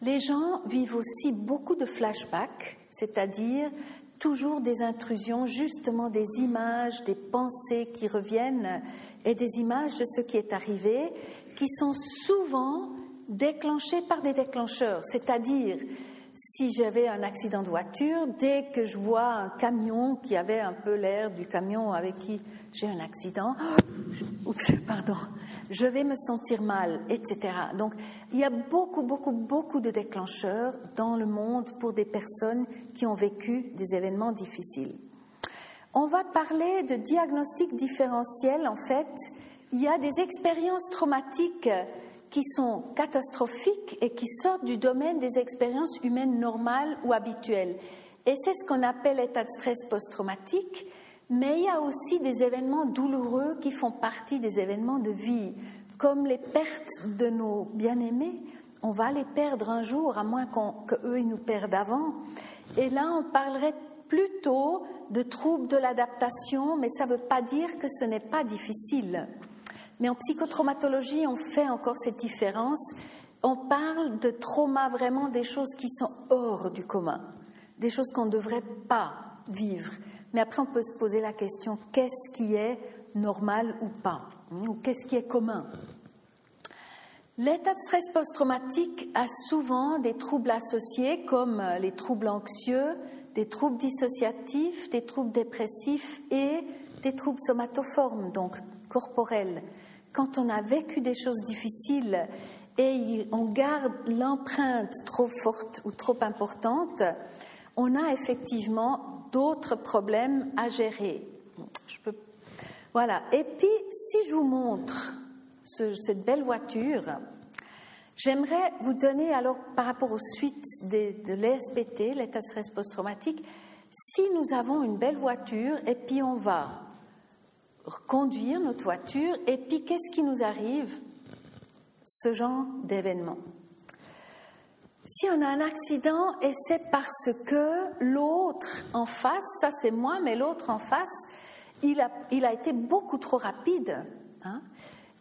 Les gens vivent aussi beaucoup de flashbacks, c'est-à-dire toujours des intrusions, justement des images, des pensées qui reviennent et des images de ce qui est arrivé, qui sont souvent déclenchées par des déclencheurs, c'est-à-dire si j'avais un accident de voiture, dès que je vois un camion qui avait un peu l'air du camion avec qui j'ai un accident, pardon, je vais me sentir mal, etc. Donc, il y a beaucoup, beaucoup, beaucoup de déclencheurs dans le monde pour des personnes qui ont vécu des événements difficiles. On va parler de diagnostic différentiel. En fait, il y a des expériences traumatiques qui sont catastrophiques et qui sortent du domaine des expériences humaines normales ou habituelles. Et c'est ce qu'on appelle l'état de stress post-traumatique. Mais il y a aussi des événements douloureux qui font partie des événements de vie, comme les pertes de nos bien-aimés. On va les perdre un jour, à moins qu'eux nous perdent avant. Et là, on parlerait plutôt de troubles de l'adaptation, mais ça ne veut pas dire que ce n'est pas difficile. Mais en psychotraumatologie, on fait encore cette différence. On parle de trauma vraiment des choses qui sont hors du commun, des choses qu'on ne devrait pas vivre. Mais après, on peut se poser la question qu'est-ce qui est normal ou pas Ou qu'est-ce qui est commun? L'état de stress post-traumatique a souvent des troubles associés comme les troubles anxieux, des troubles dissociatifs, des troubles dépressifs et des troubles somatoformes, donc corporels. Quand on a vécu des choses difficiles et on garde l'empreinte trop forte ou trop importante, on a effectivement d'autres problèmes à gérer. Voilà. Et puis, si je vous montre cette belle voiture, j'aimerais vous donner alors, par rapport aux suites de l'ESPT, l'état de stress post-traumatique, si nous avons une belle voiture et puis on va conduire notre voiture et puis qu'est-ce qui nous arrive Ce genre d'événement. Si on a un accident et c'est parce que l'autre en face, ça c'est moi, mais l'autre en face, il a, il a été beaucoup trop rapide. Hein,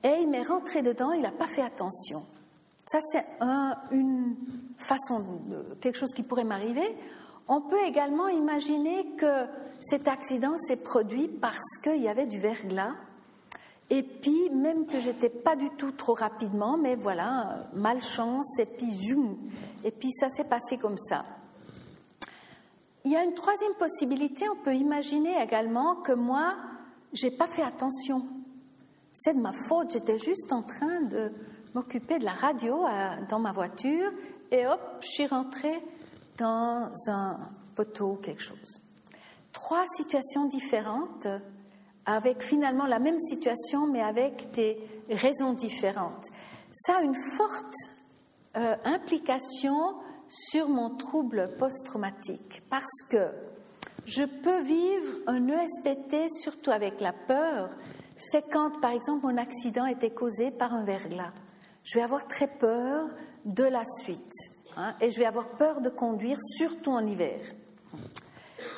et il m'est rentré dedans, il n'a pas fait attention. Ça, c'est une façon, quelque chose qui pourrait m'arriver. On peut également imaginer que cet accident s'est produit parce qu'il y avait du verglas. Et puis, même que j'étais pas du tout trop rapidement, mais voilà, malchance, et puis, et puis ça s'est passé comme ça. Il y a une troisième possibilité, on peut imaginer également que moi, j'ai pas fait attention. C'est de ma faute, j'étais juste en train de m'occuper de la radio dans ma voiture et hop, je suis rentrée dans un poteau, quelque chose. Trois situations différentes, avec finalement la même situation, mais avec des raisons différentes. Ça a une forte euh, implication sur mon trouble post-traumatique, parce que je peux vivre un ESPT, surtout avec la peur, c'est quand, par exemple, mon accident était causé par un verglas. Je vais avoir très peur de la suite. Hein, et je vais avoir peur de conduire, surtout en hiver.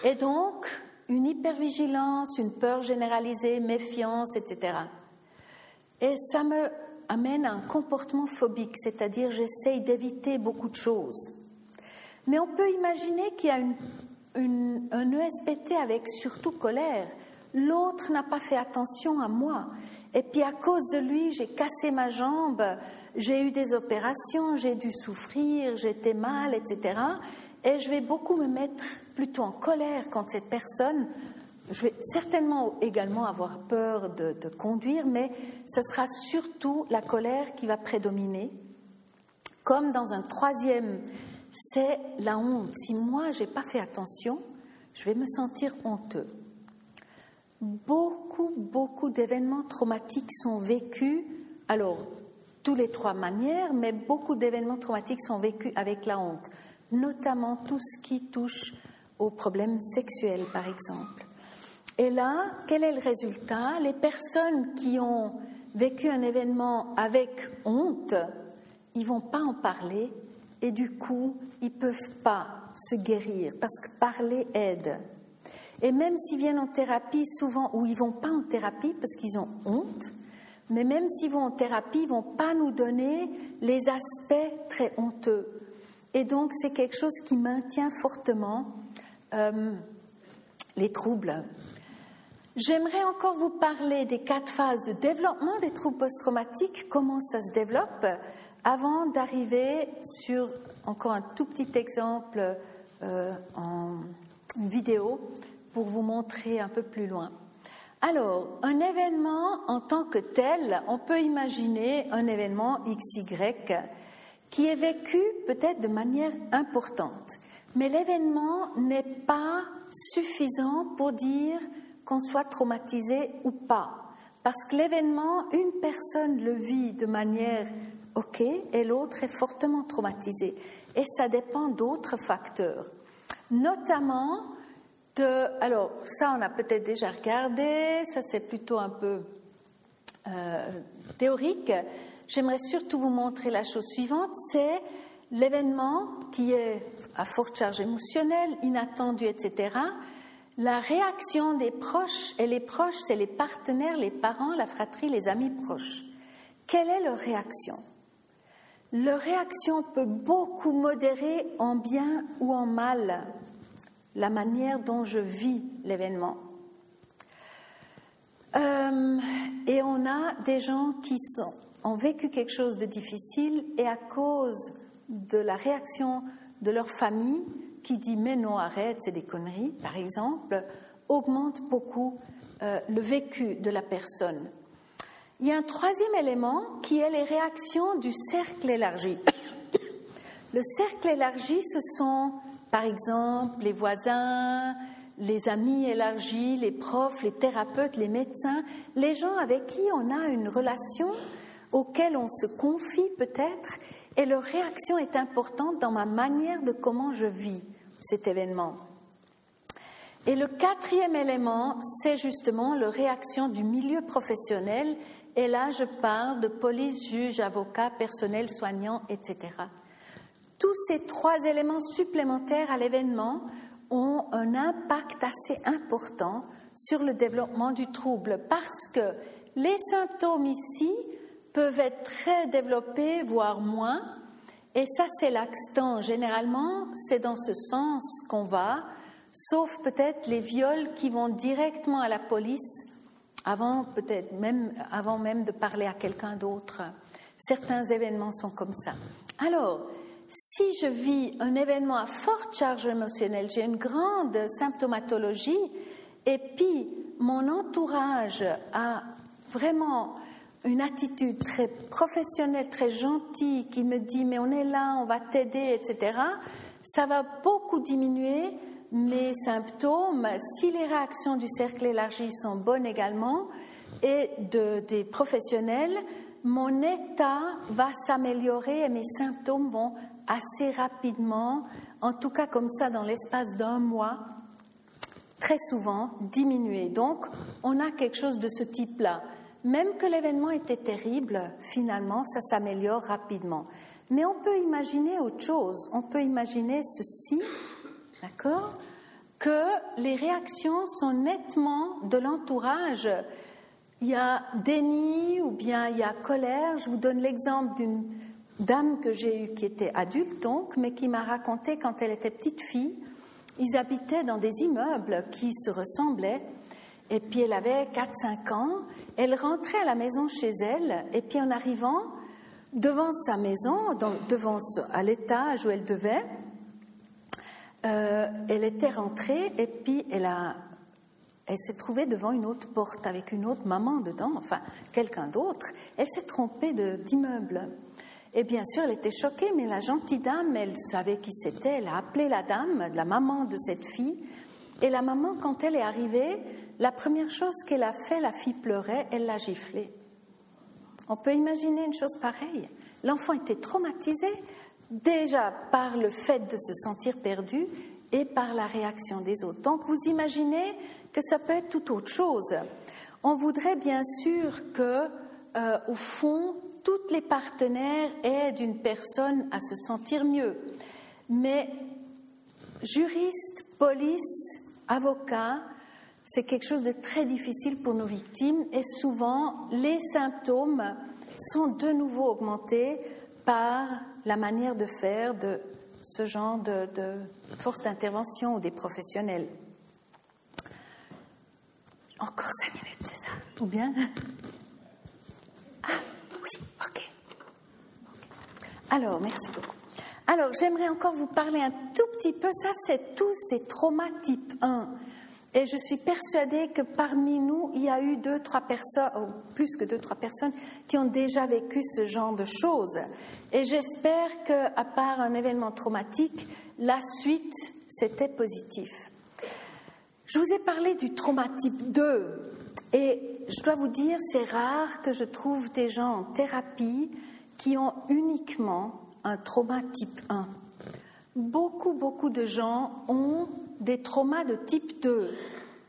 Et donc, une hypervigilance, une peur généralisée, méfiance, etc. Et ça me amène à un comportement phobique, c'est-à-dire j'essaye d'éviter beaucoup de choses. Mais on peut imaginer qu'il y a un ESPT avec surtout colère. L'autre n'a pas fait attention à moi. Et puis à cause de lui, j'ai cassé ma jambe, j'ai eu des opérations, j'ai dû souffrir, j'étais mal, etc. Et je vais beaucoup me mettre plutôt en colère quand cette personne, je vais certainement également avoir peur de, conduire, mais ce sera surtout la colère qui va prédominer. Comme dans un troisième, c'est la honte. Si moi, je n'ai pas fait attention, je vais me sentir honteux. Beaucoup, beaucoup d'événements traumatiques sont vécus. Alors, tous les trois manières, mais beaucoup d'événements traumatiques sont vécus avec la honte, notamment tout ce qui touche aux problèmes sexuels, par exemple. Et là, quel est le résultat? Les personnes qui ont vécu un événement avec honte, ils vont pas en parler et du coup, ils peuvent pas se guérir parce que parler aide. Et même s'ils viennent en thérapie, souvent, ou ils vont pas en thérapie parce qu'ils ont honte, mais même s'ils vont en thérapie, ils vont pas nous donner les aspects très honteux. Et donc, c'est quelque chose qui maintient fortement euh, les troubles. J'aimerais encore vous parler des quatre phases de développement des troubles post-traumatiques, comment ça se développe, avant d'arriver sur encore un tout petit exemple euh, en vidéo pour vous montrer un peu plus loin. Alors, un événement en tant que tel, on peut imaginer un événement XY qui est vécu peut-être de manière importante, mais l'événement n'est pas suffisant pour dire qu'on soit traumatisé ou pas. Parce que l'événement, une personne le vit de manière OK et l'autre est fortement traumatisé. Et ça dépend d'autres facteurs, notamment alors, ça, on a peut-être déjà regardé, ça c'est plutôt un peu euh, théorique. J'aimerais surtout vous montrer la chose suivante, c'est l'événement qui est à forte charge émotionnelle, inattendu, etc. La réaction des proches, et les proches, c'est les partenaires, les parents, la fratrie, les amis proches. Quelle est leur réaction? Leur réaction peut beaucoup modérer en bien ou en mal la manière dont je vis l'événement. Euh, et on a des gens qui ont vécu quelque chose de difficile et à cause de la réaction de leur famille qui dit mais non arrête c'est des conneries par exemple augmente beaucoup euh, le vécu de la personne. Il y a un troisième élément qui est les réactions du cercle élargi. Le cercle élargi, ce sont par exemple, les voisins, les amis élargis, les profs, les thérapeutes, les médecins, les gens avec qui on a une relation, auxquels on se confie peut-être, et leur réaction est importante dans ma manière de comment je vis cet événement. Et le quatrième élément, c'est justement la réaction du milieu professionnel, et là je parle de police, juge, avocat, personnel soignant, etc Tous ces trois éléments supplémentaires à l'événement ont un impact assez important sur le développement du trouble parce que les symptômes ici peuvent être très développés, voire moins, et ça c'est l'accident. Généralement, c'est dans ce sens qu'on va, sauf peut-être les viols qui vont directement à la police avant peut-être même avant même de parler à quelqu'un d'autre. Certains événements sont comme ça. Alors, si je vis un événement à forte charge émotionnelle, j'ai une grande symptomatologie, et puis mon entourage a vraiment une attitude très professionnelle, très gentille, qui me dit mais on est là, on va t'aider, etc., ça va beaucoup diminuer mes symptômes si les réactions du cercle élargi sont bonnes également et de, des professionnels, mon état va s'améliorer et mes symptômes vont assez rapidement, en tout cas comme ça dans l'espace d'un mois, très souvent diminuer. Donc on a quelque chose de ce type-là. Même que l'événement était terrible, finalement, ça s'améliore rapidement. Mais on peut imaginer autre chose. On peut imaginer ceci, d'accord Que les réactions sont nettement de l'entourage. Il y a déni ou bien il y a colère. Je vous donne l'exemple d'une dame que j'ai eue qui était adulte donc, mais qui m'a raconté quand elle était petite fille, ils habitaient dans des immeubles qui se ressemblaient et puis elle avait 4-5 ans. Elle rentrait à la maison chez elle, et puis en arrivant devant sa maison, devant à l'étage où elle devait, euh, elle était rentrée et puis elle elle s'est trouvée devant une autre porte avec une autre maman dedans, enfin quelqu'un d'autre. Elle s'est trompée d'immeuble. Et bien sûr, elle était choquée, mais la gentille dame, elle savait qui c'était. Elle a appelé la dame, la maman de cette fille. Et la maman, quand elle est arrivée, la première chose qu'elle a fait, la fille pleurait, elle l'a giflée. On peut imaginer une chose pareille. L'enfant était traumatisé déjà par le fait de se sentir perdu et par la réaction des autres. Donc vous imaginez que ça peut être tout autre chose. On voudrait bien sûr que, euh, au fond, toutes les partenaires aident une personne à se sentir mieux. Mais juristes, police, avocats, c'est quelque chose de très difficile pour nos victimes et souvent les symptômes sont de nouveau augmentés par la manière de faire de ce genre de, force d'intervention ou des professionnels. Encore cinq minutes, c'est ça? Ou bien? Ok. Alors, merci beaucoup. Alors, j'aimerais encore vous parler un tout petit peu. Ça, c'est tous des traumas type 1. Et je suis persuadée que parmi nous, il y a eu deux, trois personnes, ou plus que deux, trois personnes, qui ont déjà vécu ce genre de choses. Et j'espère qu'à part un événement traumatique, la suite, c'était positif. Je vous ai parlé du trauma type 2. Et je dois vous dire, c'est rare que je trouve des gens en thérapie qui ont uniquement un trauma type 1. Beaucoup, beaucoup de gens ont des traumas de type 2.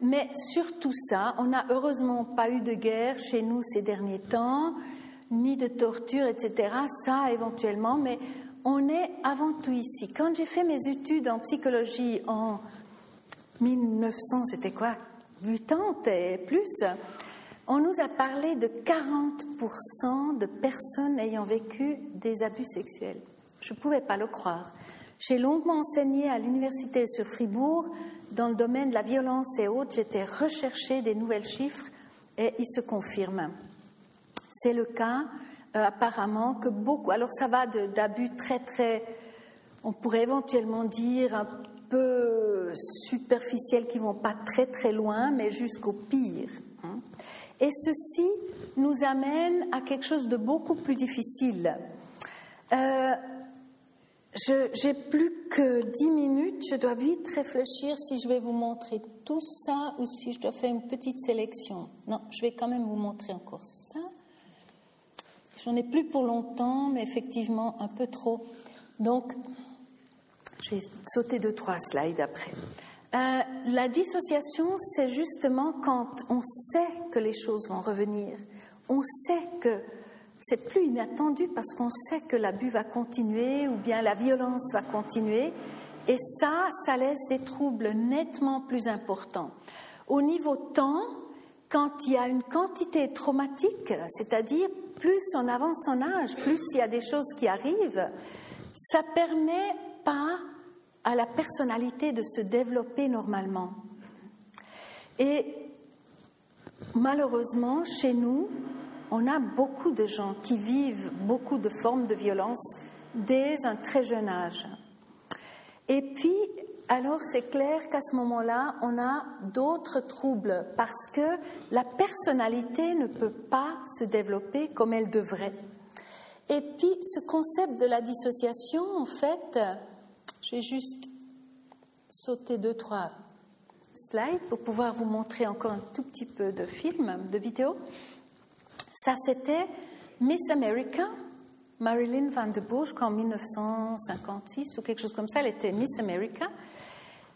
Mais surtout ça, on n'a heureusement pas eu de guerre chez nous ces derniers temps, ni de torture, etc. Ça, éventuellement, mais on est avant tout ici. Quand j'ai fait mes études en psychologie en 1900, c'était quoi 80 et plus, on nous a parlé de 40% de personnes ayant vécu des abus sexuels. Je ne pouvais pas le croire. J'ai longuement enseigné à l'université sur Fribourg dans le domaine de la violence et autres. J'étais recherché des nouvelles chiffres et ils se confirment. C'est le cas euh, apparemment que beaucoup. Alors ça va d'abus très très, on pourrait éventuellement dire peu superficiels qui vont pas très très loin, mais jusqu'au pire. Hein. Et ceci nous amène à quelque chose de beaucoup plus difficile. Euh, j'ai plus que dix minutes. Je dois vite réfléchir si je vais vous montrer tout ça ou si je dois faire une petite sélection. Non, je vais quand même vous montrer encore ça. J'en ai plus pour longtemps, mais effectivement un peu trop. Donc, je vais sauter deux, trois slides après. Euh, la dissociation, c'est justement quand on sait que les choses vont revenir. On sait que c'est plus inattendu parce qu'on sait que l'abus va continuer ou bien la violence va continuer. Et ça, ça laisse des troubles nettement plus importants. Au niveau temps, quand il y a une quantité traumatique, c'est-à-dire plus on avance en âge, plus il y a des choses qui arrivent, ça permet pas à la personnalité de se développer normalement. Et malheureusement, chez nous, on a beaucoup de gens qui vivent beaucoup de formes de violence dès un très jeune âge. Et puis, alors c'est clair qu'à ce moment-là, on a d'autres troubles parce que la personnalité ne peut pas se développer comme elle devrait. Et puis, ce concept de la dissociation, en fait, je vais juste sauter deux, trois slides pour pouvoir vous montrer encore un tout petit peu de film, de vidéo. Ça, c'était Miss America, Marilyn Van Der Bourg, en 1956 ou quelque chose comme ça. Elle était Miss America.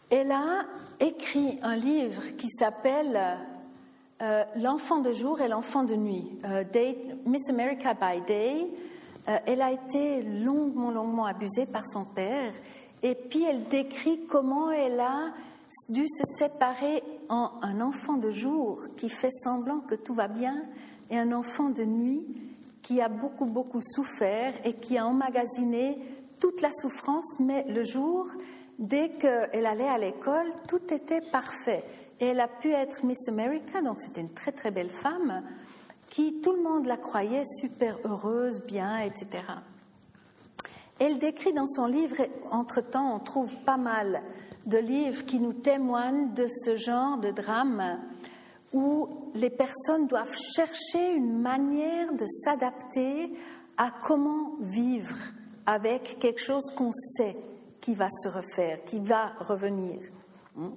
Elle a écrit un livre qui s'appelle euh, L'enfant de jour et l'enfant de nuit, euh, Miss America by Day. Euh, elle a été longuement, longuement abusée par son père. Et puis elle décrit comment elle a dû se séparer en un enfant de jour qui fait semblant que tout va bien et un enfant de nuit qui a beaucoup, beaucoup souffert et qui a emmagasiné toute la souffrance, mais le jour, dès qu'elle allait à l'école, tout était parfait. Et elle a pu être Miss America, donc c'était une très, très belle femme, qui tout le monde la croyait super heureuse, bien, etc. Elle décrit dans son livre, entre-temps, on trouve pas mal de livres qui nous témoignent de ce genre de drame où les personnes doivent chercher une manière de s'adapter à comment vivre avec quelque chose qu'on sait qui va se refaire, qui va revenir. Hmm.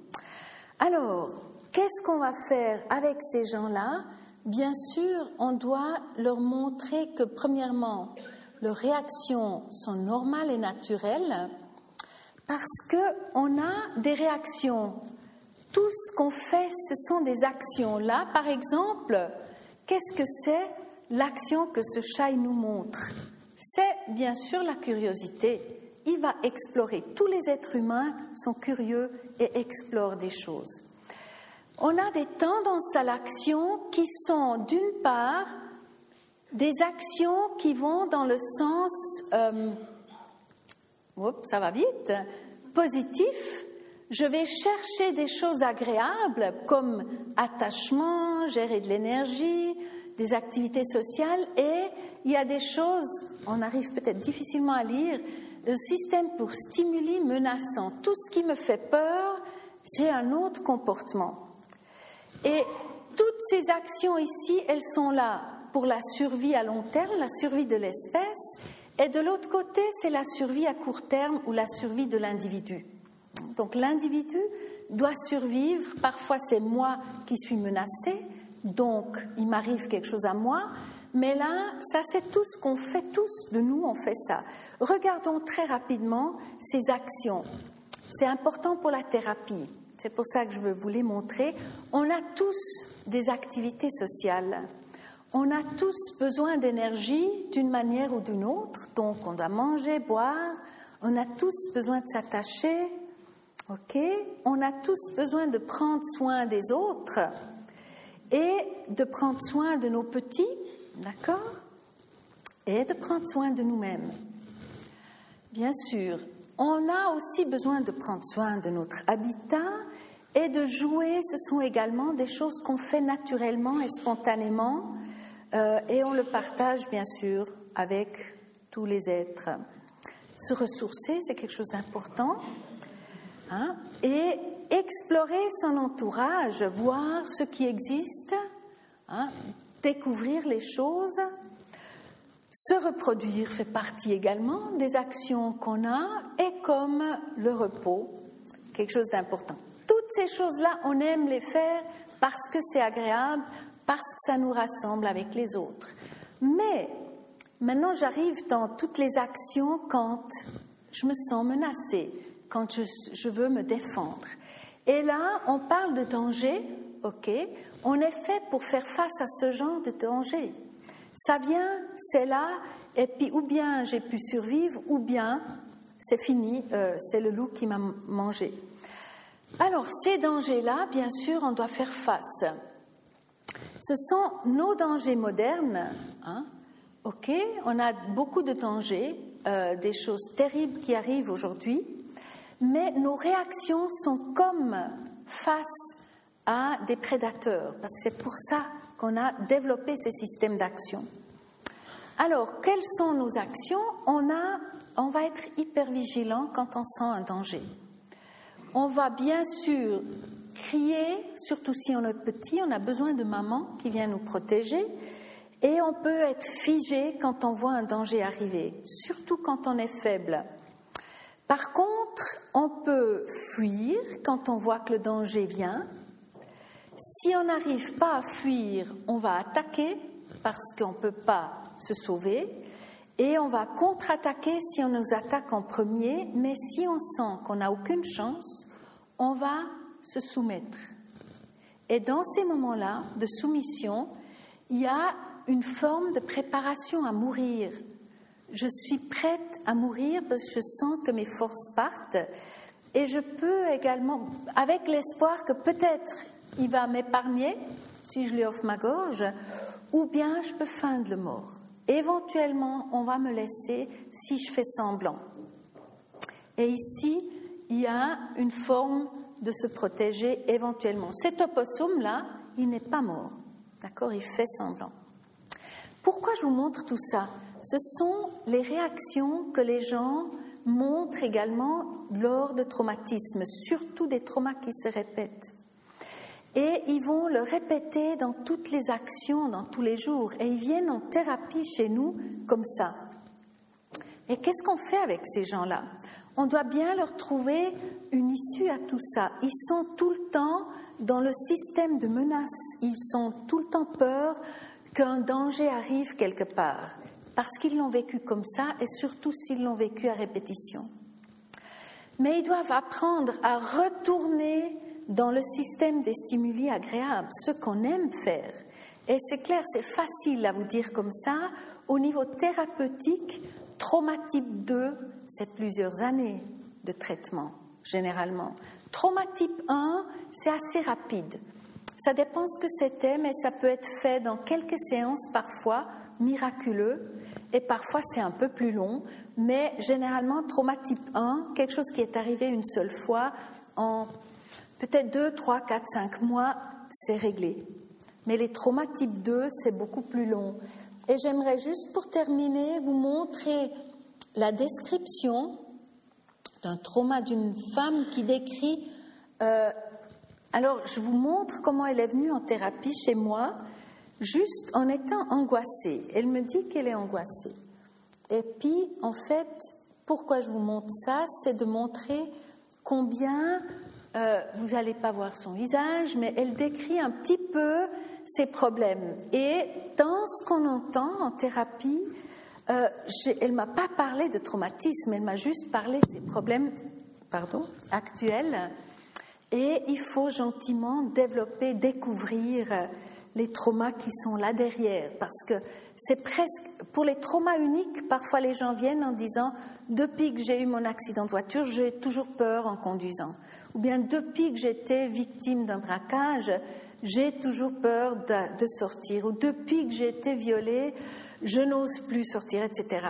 Alors, qu'est-ce qu'on va faire avec ces gens-là? Bien sûr, on doit leur montrer que, premièrement, leurs réactions sont normales et naturelles, parce qu'on a des réactions tout ce qu'on fait, ce sont des actions. Là, par exemple, qu'est-ce que c'est l'action que ce chat nous montre? C'est bien sûr la curiosité. Il va explorer. Tous les êtres humains sont curieux et explorent des choses. On a des tendances à l'action qui sont d'une part des actions qui vont dans le sens, euh, ça va vite, positif, je vais chercher des choses agréables comme attachement, gérer de l'énergie, des activités sociales et il y a des choses, on arrive peut-être difficilement à lire, le système pour stimuli menaçants. Tout ce qui me fait peur, j'ai un autre comportement. Et toutes ces actions ici, elles sont là pour la survie à long terme, la survie de l'espèce, et de l'autre côté, c'est la survie à court terme ou la survie de l'individu. Donc l'individu doit survivre, parfois c'est moi qui suis menacé, donc il m'arrive quelque chose à moi, mais là, ça c'est tout ce qu'on fait tous, de nous on fait ça. Regardons très rapidement ces actions. C'est important pour la thérapie, c'est pour ça que je veux vous les montrer. On a tous des activités sociales. On a tous besoin d'énergie d'une manière ou d'une autre, donc on doit manger, boire, on a tous besoin de s'attacher, Ok? On a tous besoin de prendre soin des autres et de prendre soin de nos petits, d'accord? Et de prendre soin de nous-mêmes. Bien sûr, on a aussi besoin de prendre soin de notre habitat et de jouer. Ce sont également des choses qu'on fait naturellement et spontanément euh, et on le partage bien sûr avec tous les êtres. Se ressourcer, c'est quelque chose d'important. Hein, et explorer son entourage, voir ce qui existe, hein, découvrir les choses. Se reproduire fait partie également des actions qu'on a et comme le repos, quelque chose d'important. Toutes ces choses-là, on aime les faire parce que c'est agréable, parce que ça nous rassemble avec les autres. Mais maintenant, j'arrive dans toutes les actions quand je me sens menacée, quand je, veux me défendre. Et là, on parle de danger, ok? On est fait pour faire face à ce genre de danger. Ça vient, c'est là, et puis ou bien j'ai pu survivre, ou bien c'est fini, euh, c'est le loup qui m'a mangé. Alors, ces dangers-là, bien sûr, on doit faire face. Ce sont nos dangers modernes. Hein. OK, on a beaucoup de dangers, euh, des choses terribles qui arrivent aujourd'hui, mais nos réactions sont comme face à des prédateurs. C'est pour ça qu'on a développé ces systèmes d'action. Alors, quelles sont nos actions? On, a, on va être hyper vigilant quand on sent un danger. On va bien sûr crier, surtout si on est petit, on a besoin de maman qui vient nous protéger. Et on peut être figé quand on voit un danger arriver, surtout quand on est faible. Par contre, on peut fuir quand on voit que le danger vient. Si on n'arrive pas à fuir, on va attaquer parce qu'on ne peut pas se sauver. Et on va contre-attaquer si on nous attaque en premier, mais si on sent qu'on n'a aucune chance, on va se soumettre. Et dans ces moments-là de soumission, il y a une forme de préparation à mourir. Je suis prête à mourir parce que je sens que mes forces partent et je peux également, avec l'espoir que peut-être il va m'épargner si je lui offre ma gorge, ou bien je peux feindre le mort. Éventuellement, on va me laisser si je fais semblant. Et ici, il y a une forme de se protéger éventuellement. Cet opossum-là, il n'est pas mort. D'accord? Il fait semblant. Pourquoi je vous montre tout ça? Ce sont les réactions que les gens montrent également lors de traumatismes, surtout des traumas qui se répètent. Et ils vont le répéter dans toutes les actions, dans tous les jours. Et ils viennent en thérapie chez nous comme ça. Et qu'est-ce qu'on fait avec ces gens-là? On doit bien leur trouver une issue à tout ça. Ils sont tout le temps dans le système de menace. Ils sont tout le temps peur qu'un danger arrive quelque part, parce qu'ils l'ont vécu comme ça et surtout s'ils l'ont vécu à répétition. Mais ils doivent apprendre à retourner dans le système des stimuli agréables, ce qu'on aime faire. Et c'est clair, c'est facile à vous dire comme ça. Au niveau thérapeutique, traumatype 2, c'est plusieurs années de traitement, généralement. Traumatype 1, c'est assez rapide. Ça dépend ce que c'était, mais ça peut être fait dans quelques séances parfois, miraculeux, et parfois c'est un peu plus long, mais généralement traumatype 1, quelque chose qui est arrivé une seule fois, en peut-être 2, 3, 4, 5 mois, c'est réglé. Mais les traumas type 2, c'est beaucoup plus long. Et j'aimerais juste pour terminer vous montrer la description d'un trauma d'une femme qui décrit euh, alors, je vous montre comment elle est venue en thérapie chez moi, juste en étant angoissée. Elle me dit qu'elle est angoissée. Et puis, en fait, pourquoi je vous montre ça C'est de montrer combien, euh, vous n'allez pas voir son visage, mais elle décrit un petit peu ses problèmes. Et dans ce qu'on entend en thérapie, euh, elle m'a pas parlé de traumatisme, elle m'a juste parlé de ses problèmes pardon, actuels et il faut gentiment développer, découvrir les traumas qui sont là derrière. Parce que c'est presque, pour les traumas uniques, parfois les gens viennent en disant Depuis que j'ai eu mon accident de voiture, j'ai toujours peur en conduisant. Ou bien depuis que j'étais victime d'un braquage, j'ai toujours peur de, sortir. Ou depuis que j'ai été violée, je n'ose plus sortir, etc.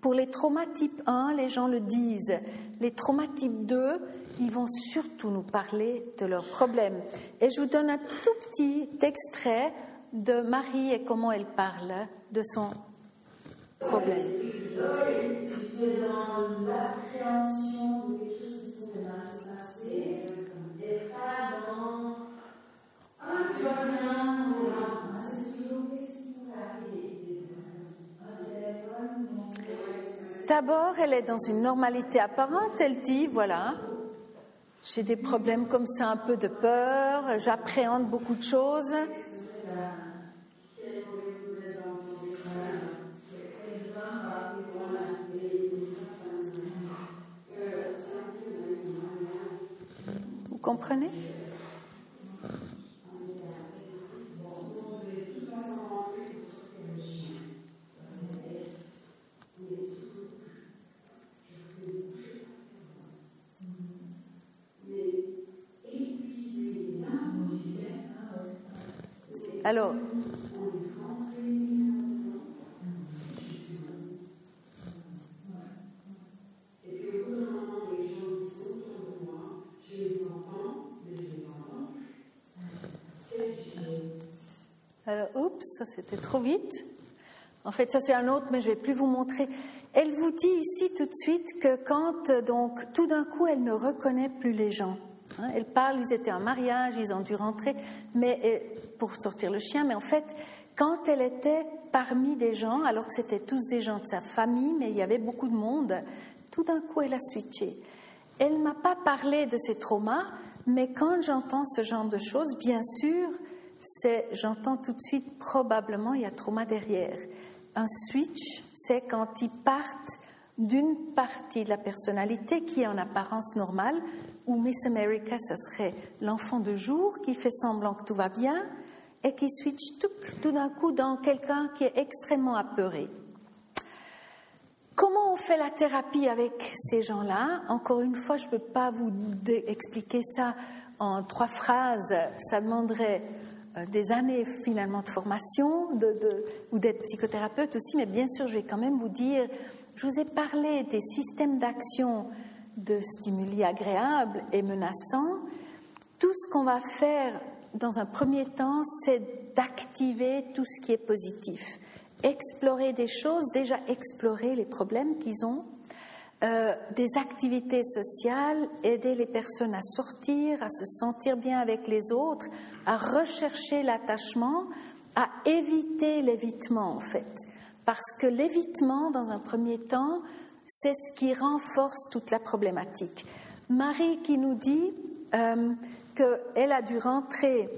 Pour les traumas type 1, les gens le disent. Les traumas type 2, ils vont surtout nous parler de leurs problèmes. Et je vous donne un tout petit extrait de Marie et comment elle parle de son problème. D'abord, elle est dans une normalité apparente. Elle dit, voilà, j'ai des problèmes comme ça, un peu de peur, j'appréhende beaucoup de choses. Vous comprenez? Alors, Alors, oups, ça c'était trop vite. En fait, ça c'est un autre, mais je vais plus vous montrer. Elle vous dit ici tout de suite que quand, donc, tout d'un coup, elle ne reconnaît plus les gens. Hein, elle parle, ils étaient en mariage, ils ont dû rentrer, mais euh, pour sortir le chien. Mais en fait, quand elle était parmi des gens, alors que c'était tous des gens de sa famille, mais il y avait beaucoup de monde, tout d'un coup, elle a switché. Elle m'a pas parlé de ses traumas, mais quand j'entends ce genre de choses, bien sûr, c'est, j'entends tout de suite, probablement, il y a trauma derrière. Un switch, c'est quand ils partent d'une partie de la personnalité qui est en apparence normale, où Miss America, ce serait l'enfant de jour qui fait semblant que tout va bien et qui switch tout, d'un coup dans quelqu'un qui est extrêmement apeuré. Comment on fait la thérapie avec ces gens-là? Encore une fois, je ne peux pas vous expliquer ça en trois phrases. Ça demanderait euh, des années finalement de formation ou d'être psychothérapeute aussi, mais bien sûr, je vais quand même vous dire, je vous ai parlé des systèmes d'action de stimuli agréables et menaçants. Tout ce qu'on va faire dans un premier temps, c'est d'activer tout ce qui est positif. Explorer des choses, déjà explorer les problèmes qu'ils ont, euh, des activités sociales, aider les personnes à sortir, à se sentir bien avec les autres, à rechercher l'attachement, à éviter l'évitement en fait. Parce que l'évitement, dans un premier temps, c'est ce qui renforce toute la problématique. Marie qui nous dit euh, qu'elle a dû rentrer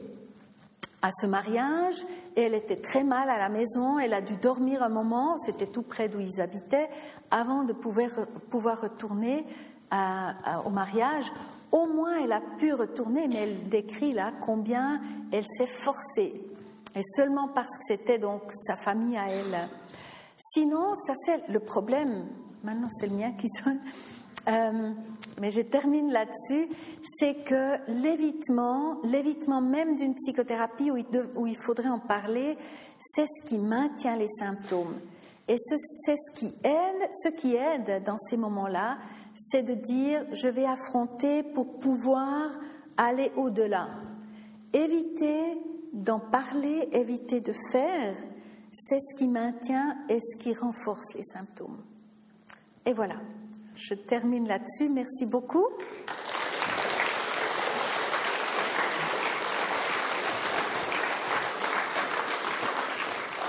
à ce mariage et elle était très mal à la maison, elle a dû dormir un moment, c'était tout près d'où ils habitaient, avant de pouvoir, pouvoir retourner au mariage. Au moins, elle a pu retourner, mais elle décrit là combien elle s'est forcée. Et seulement parce que c'était donc sa famille à elle. Sinon, ça c'est le problème. Maintenant, c'est le mien qui sonne. Euh, mais je termine là-dessus, c'est que l'évitement, l'évitement même d'une psychothérapie où il, où il, faudrait en parler, c'est ce qui maintient les symptômes. Et c'est ce qui aide, ce qui aide dans ces moments-là, c'est de dire je vais affronter pour pouvoir aller au-delà. Éviter d'en parler, éviter de faire, c'est ce qui maintient et ce qui renforce les symptômes. Et voilà. Je termine là-dessus. Merci beaucoup.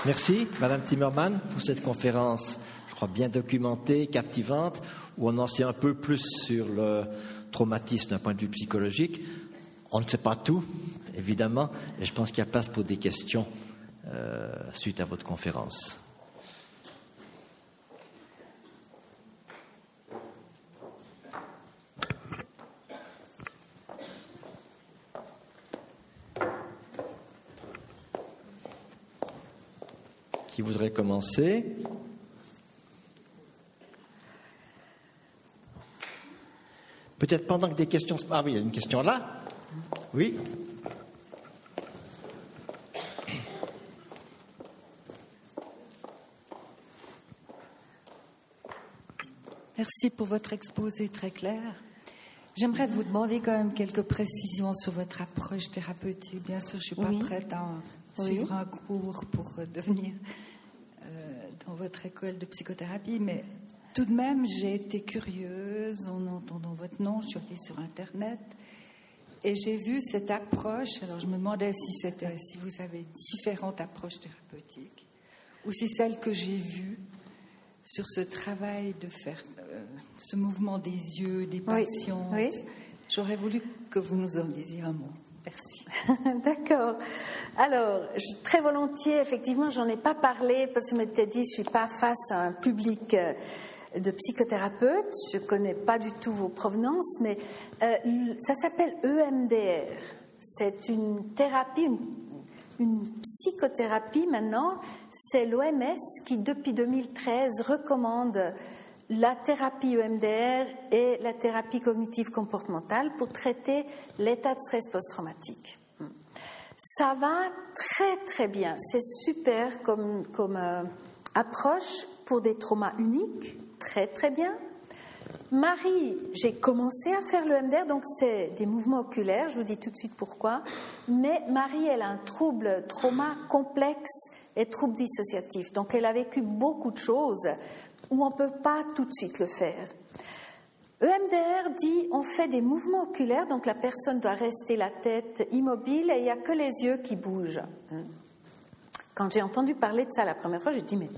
Merci, Madame Timmerman, pour cette conférence, je crois, bien documentée, captivante, où on en sait un peu plus sur le traumatisme d'un point de vue psychologique. On ne sait pas tout, évidemment, et je pense qu'il y a place pour des questions euh, suite à votre conférence. Voudrait commencer Peut-être pendant que des questions. Ah oui, il y a une question là. Oui. Merci pour votre exposé très clair. J'aimerais vous demander quand même quelques précisions sur votre approche thérapeutique. Bien sûr, je ne suis pas prête à suivre un cours pour devenir euh, dans votre école de psychothérapie, mais tout de même, j'ai été curieuse en entendant votre nom. Je suis allée sur Internet et j'ai vu cette approche. Alors, je me demandais si, c'était, si vous avez différentes approches thérapeutiques ou si celle que j'ai vue sur ce travail de faire euh, ce mouvement des yeux, des passions. J'aurais voulu que vous nous en disiez un mot. Merci. D'accord. Alors, très volontiers, effectivement, j'en ai pas parlé parce que je m'étais dit, je suis pas face à un public euh, de psychothérapeutes. Je connais pas du tout vos provenances, mais euh, ça s'appelle EMDR. C'est une thérapie, une psychothérapie maintenant. C'est l'OMS qui, depuis 2013, recommande la thérapie EMDR et la thérapie cognitive comportementale pour traiter l'état de stress post-traumatique. Ça va très très bien. C'est super comme, comme euh, approche pour des traumas uniques. Très très bien. Marie, j'ai commencé à faire le MDR, donc c'est des mouvements oculaires, je vous dis tout de suite pourquoi. Mais Marie, elle a un trouble trauma complexe et trouble dissociatif. Donc elle a vécu beaucoup de choses où on ne peut pas tout de suite le faire. EMDR dit on fait des mouvements oculaires, donc la personne doit rester la tête immobile et il n'y a que les yeux qui bougent. Quand j'ai entendu parler de ça la première fois, j'ai dit mais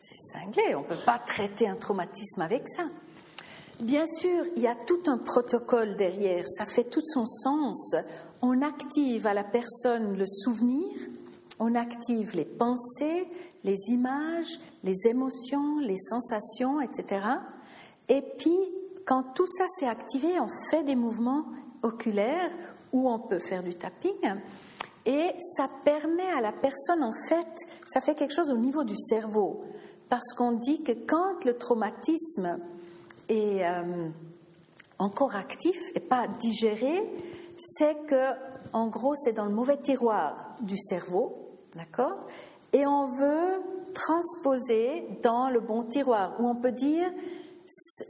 c'est cinglé, on ne peut pas traiter un traumatisme avec ça. Bien sûr, il y a tout un protocole derrière, ça fait tout son sens. On active à la personne le souvenir, on active les pensées, les images, les émotions, les sensations, etc. Et puis, quand tout ça s'est activé, on fait des mouvements oculaires où on peut faire du tapping. Et ça permet à la personne, en fait, ça fait quelque chose au niveau du cerveau. Parce qu'on dit que quand le traumatisme est euh, encore actif et pas digéré, c'est que, en gros, c'est dans le mauvais tiroir du cerveau, d'accord? Et on veut transposer dans le bon tiroir, où on peut dire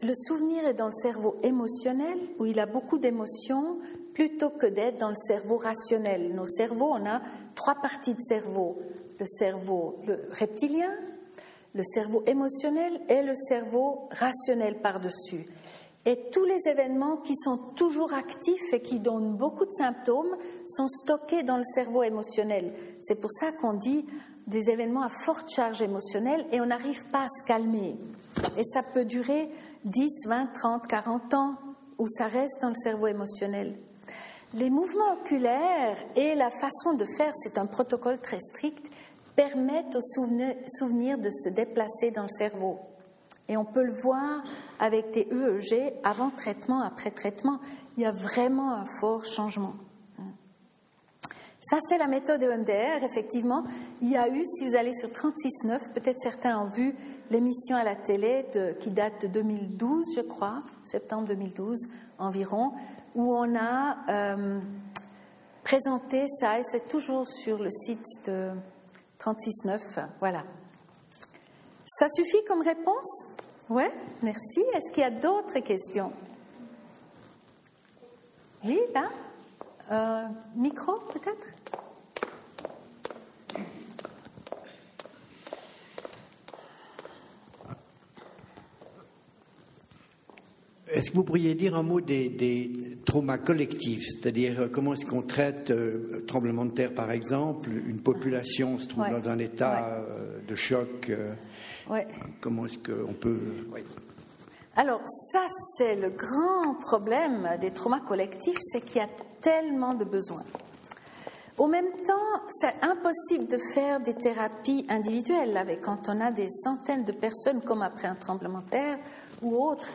le souvenir est dans le cerveau émotionnel, où il a beaucoup d'émotions, plutôt que d'être dans le cerveau rationnel. Nos cerveaux, on a trois parties de cerveau. Le cerveau reptilien, le cerveau émotionnel et le cerveau rationnel par-dessus. Et tous les événements qui sont toujours actifs et qui donnent beaucoup de symptômes sont stockés dans le cerveau émotionnel. C'est pour ça qu'on dit des événements à forte charge émotionnelle et on n'arrive pas à se calmer. Et ça peut durer 10, 20, 30, 40 ans où ça reste dans le cerveau émotionnel. Les mouvements oculaires et la façon de faire, c'est un protocole très strict, permettent au souvenir de se déplacer dans le cerveau. Et on peut le voir avec des EEG avant traitement, après traitement. Il y a vraiment un fort changement. Ça, c'est la méthode EMDR. Effectivement, il y a eu, si vous allez sur 36.9, peut-être certains ont vu l'émission à la télé qui date de 2012, je crois, septembre 2012 environ, où on a euh, présenté ça, et c'est toujours sur le site de 36.9. Voilà. Ça suffit comme réponse? Oui, merci. Est-ce qu'il y a d'autres questions? Oui, là? Euh, Micro, peut-être? Est-ce que vous pourriez dire un mot des, traumas collectifs, c'est-à-dire euh, comment est-ce qu'on traite euh, tremblement de terre par exemple, une population se trouve dans un état euh, de choc, comment est-ce qu'on peut... Alors ça c'est le grand problème des traumas collectifs, c'est qu'il y a tellement de besoins. Au même temps, c'est impossible de faire des thérapies individuelles avec quand on a des centaines de personnes comme après un tremblement de terre ou autre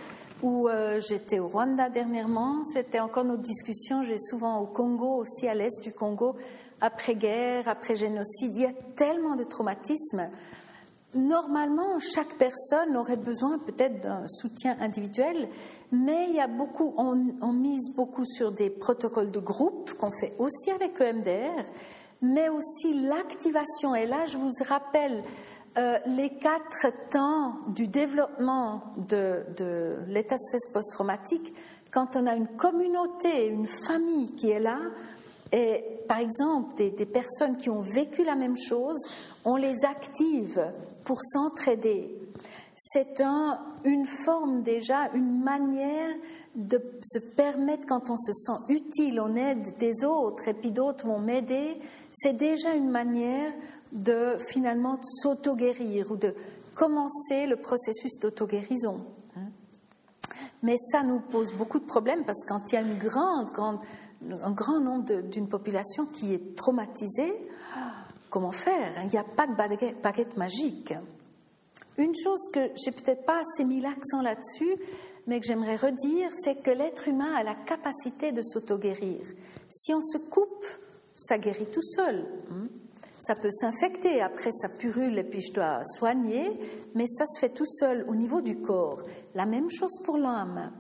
où euh, j'étais au Rwanda dernièrement. C'était encore notre discussion. J'ai souvent au Congo, aussi à l'est du Congo, après-guerre, après-génocide. Il y a tellement de traumatismes. Normalement, chaque personne aurait besoin peut-être d'un soutien individuel, mais il y a beaucoup, on, mise beaucoup sur des protocoles de groupe qu'on fait aussi avec EMDR, mais aussi l'activation. Et là, je vous rappelle euh, les quatre temps du développement de, l'état de stress post-traumatique, quand on a une communauté, une famille qui est là, et par exemple des, personnes qui ont vécu la même chose, on les active pour s'entraider. C'est une forme déjà, une manière de se permettre, quand on se sent utile, on aide des autres et puis d'autres vont m'aider, c'est déjà une manière de finalement s'auto-guérir ou de commencer le processus d'auto-guérison. Hein. Mais ça nous pose beaucoup de problèmes parce que quand il y a une grande, grande, un grand nombre d'une population qui est traumatisée, comment faire Il n'y a pas de baguette, magique. Une chose que j'ai peut-être pas assez mis l'accent là-dessus, mais que j'aimerais redire, c'est que l'être humain a la capacité de s'auto-guérir. Si on se coupe, ça guérit tout seul. Hein ça peut s'infecter, après ça purule et puis je dois soigner, mais ça se fait tout seul au niveau du corps. La même chose pour l'âme.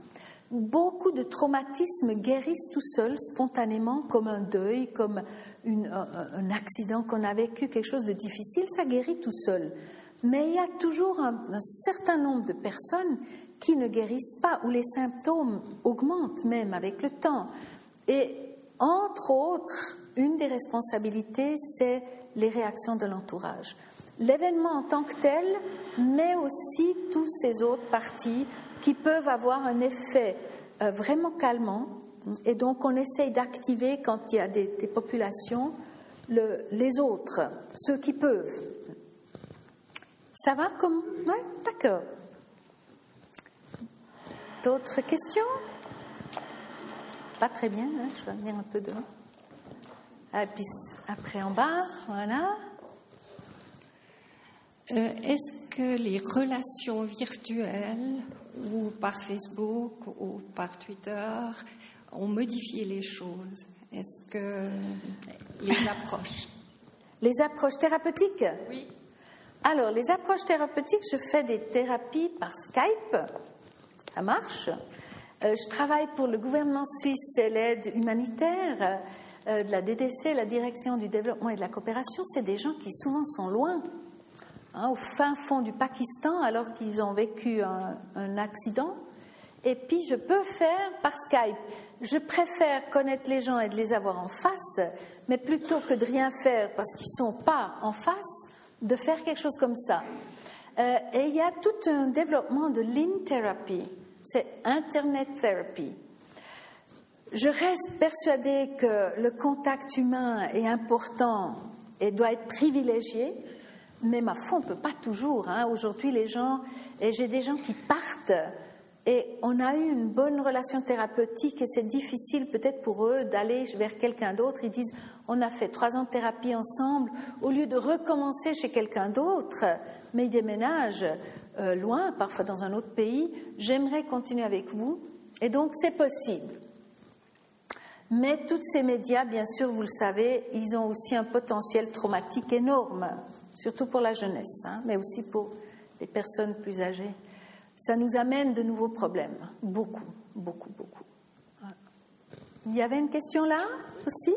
Beaucoup de traumatismes guérissent tout seuls, spontanément, comme un deuil, comme un, accident qu'on a vécu, quelque chose de difficile, ça guérit tout seul. Mais il y a toujours un, certain nombre de personnes qui ne guérissent pas, où les symptômes augmentent même avec le temps. Et entre autres, une des responsabilités, c'est les réactions de l'entourage. L'événement en tant que tel, mais aussi tous ces autres parties qui peuvent avoir un effet euh, vraiment calmant. Et donc, on essaye d'activer, quand il y a des, populations, les autres, ceux qui peuvent. Ça va comme. Oui, d'accord. D'autres questions? Pas très bien, là, je vais venir un peu de. Après en bas, voilà. Euh, est-ce que les relations virtuelles ou par Facebook ou par Twitter ont modifié les choses Est-ce que les approches? Les approches thérapeutiques? Oui. Alors, les approches thérapeutiques, je fais des thérapies par Skype. Ça marche. Euh, je travaille pour le gouvernement suisse et l'aide humanitaire euh, de la DDC, la Direction du développement et de la coopération. C'est des gens qui souvent sont loin Hein, au fin fond du Pakistan alors qu'ils ont vécu un, accident. Et puis je peux faire par Skype. Je préfère connaître les gens et de les avoir en face, mais plutôt que de rien faire parce qu'ils ne sont pas en face, de faire quelque chose comme ça. Euh, et il y a tout un développement de l'in-therapy, c'est Internet Therapy. Je reste persuadée que le contact humain est important et doit être privilégié, mais ma foi, on ne peut pas toujours. Hein. Aujourd'hui, les gens, et j'ai des gens qui partent et on a eu une bonne relation thérapeutique et c'est difficile peut-être pour eux d'aller vers quelqu'un d'autre. Ils disent, on a fait trois ans de thérapie ensemble, au lieu de recommencer chez quelqu'un d'autre, mais ils déménagent euh, loin, parfois dans un autre pays, j'aimerais continuer avec vous. Et donc c'est possible. Mais tous ces médias, bien sûr, vous le savez, ils ont aussi un potentiel traumatique énorme surtout pour la jeunesse, hein, mais aussi pour les personnes plus âgées. Ça nous amène de nouveaux problèmes, beaucoup, beaucoup, beaucoup. Il y avait une question là aussi?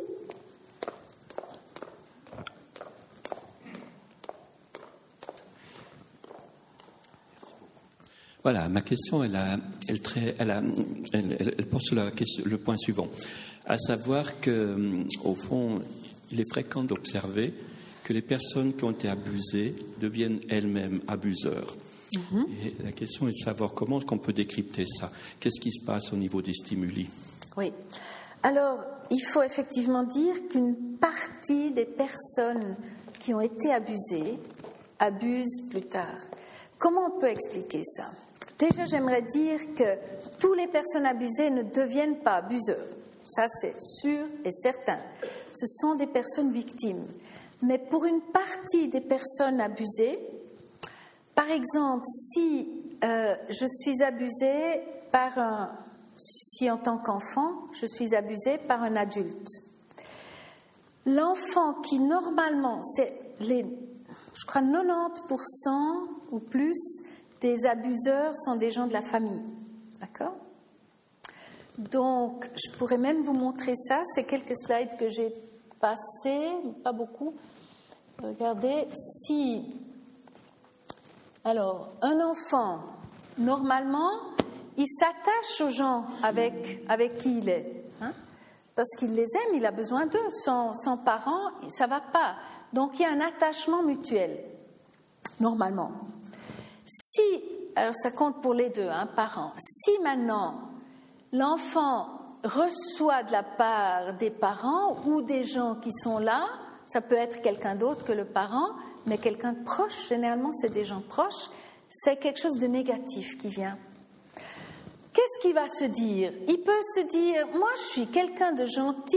Voilà, ma question, elle, a, elle, porte sur le point suivant, à savoir que, au fond, il est fréquent d'observer que les personnes qui ont été abusées deviennent elles-mêmes abuseurs. La question est de savoir comment on peut décrypter ça. Qu'est-ce qui se passe au niveau des stimuli? Oui. Alors, il faut effectivement dire qu'une partie des personnes qui ont été abusées abusent plus tard. Comment on peut expliquer ça? Déjà, j'aimerais dire que toutes les personnes abusées ne deviennent pas abuseurs. Ça, c'est sûr et certain. Ce sont des personnes victimes. Mais pour une partie des personnes abusées, par exemple, si euh, je suis abusée par un, si en tant qu'enfant, je suis abusée par un adulte, l'enfant qui normalement, c'est les, je crois 90% ou plus des abuseurs sont des gens de la famille, d'accord? Donc, je pourrais même vous montrer ça. C'est quelques slides que j'ai passés, pas beaucoup. Regardez, si. Alors, un enfant, normalement, il s'attache aux gens avec, avec qui il est. Hein, parce qu'il les aime, il a besoin d'eux. Sans, sans parents, ça ne va pas. Donc, il y a un attachement mutuel, normalement. Si, alors ça compte pour les deux, hein, parents. Si maintenant, l'enfant reçoit de la part des parents ou des gens qui sont là, ça peut être quelqu'un d'autre que le parent, mais quelqu'un de proche, généralement c'est des gens proches, c'est quelque chose de négatif qui vient. Qu'est-ce qu'il va se dire? Il peut se dire, moi je suis quelqu'un de gentil,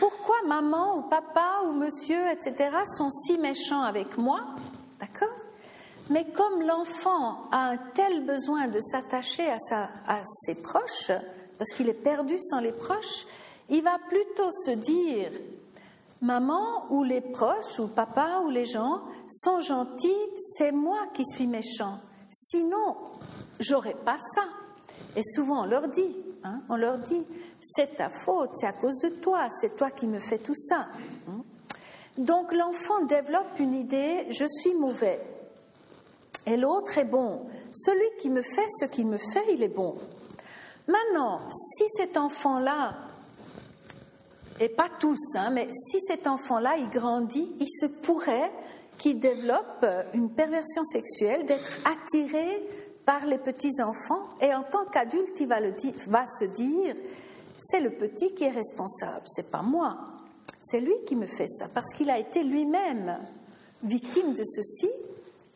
pourquoi maman ou papa ou monsieur, etc., sont si méchants avec moi? D'accord? Mais comme l'enfant a un tel besoin de s'attacher à, à ses proches, parce qu'il est perdu sans les proches, il va plutôt se dire Maman ou les proches ou papa ou les gens sont gentils, c'est moi qui suis méchant. Sinon, j'aurais pas ça. Et souvent, on leur dit, hein, on leur dit, c'est ta faute, c'est à cause de toi, c'est toi qui me fais tout ça. Hein. Donc l'enfant développe une idée, je suis mauvais. Et l'autre est bon. Celui qui me fait ce qu'il me fait, il est bon. Maintenant, si cet enfant-là, et pas tous, hein, mais si cet enfant-là, il grandit, il se pourrait qu'il développe une perversion sexuelle, d'être attiré par les petits-enfants, et en tant qu'adulte, il va, va se dire, c'est le petit qui est responsable, c'est pas moi. C'est lui qui me fait ça, parce qu'il a été lui-même victime de ceci,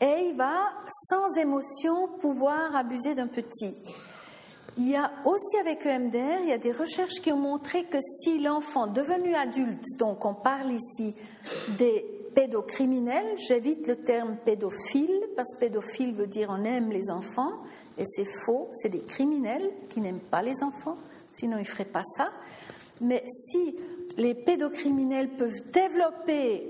et il va sans émotion pouvoir abuser d'un petit. Il y a aussi avec EMDR, il y a des recherches qui ont montré que si l'enfant devenu adulte, donc on parle ici des pédocriminels, j'évite le terme pédophile, parce que pédophile veut dire on aime les enfants, et c'est faux, c'est des criminels qui n'aiment pas les enfants, sinon ils ne feraient pas ça. Mais si les pédocriminels peuvent développer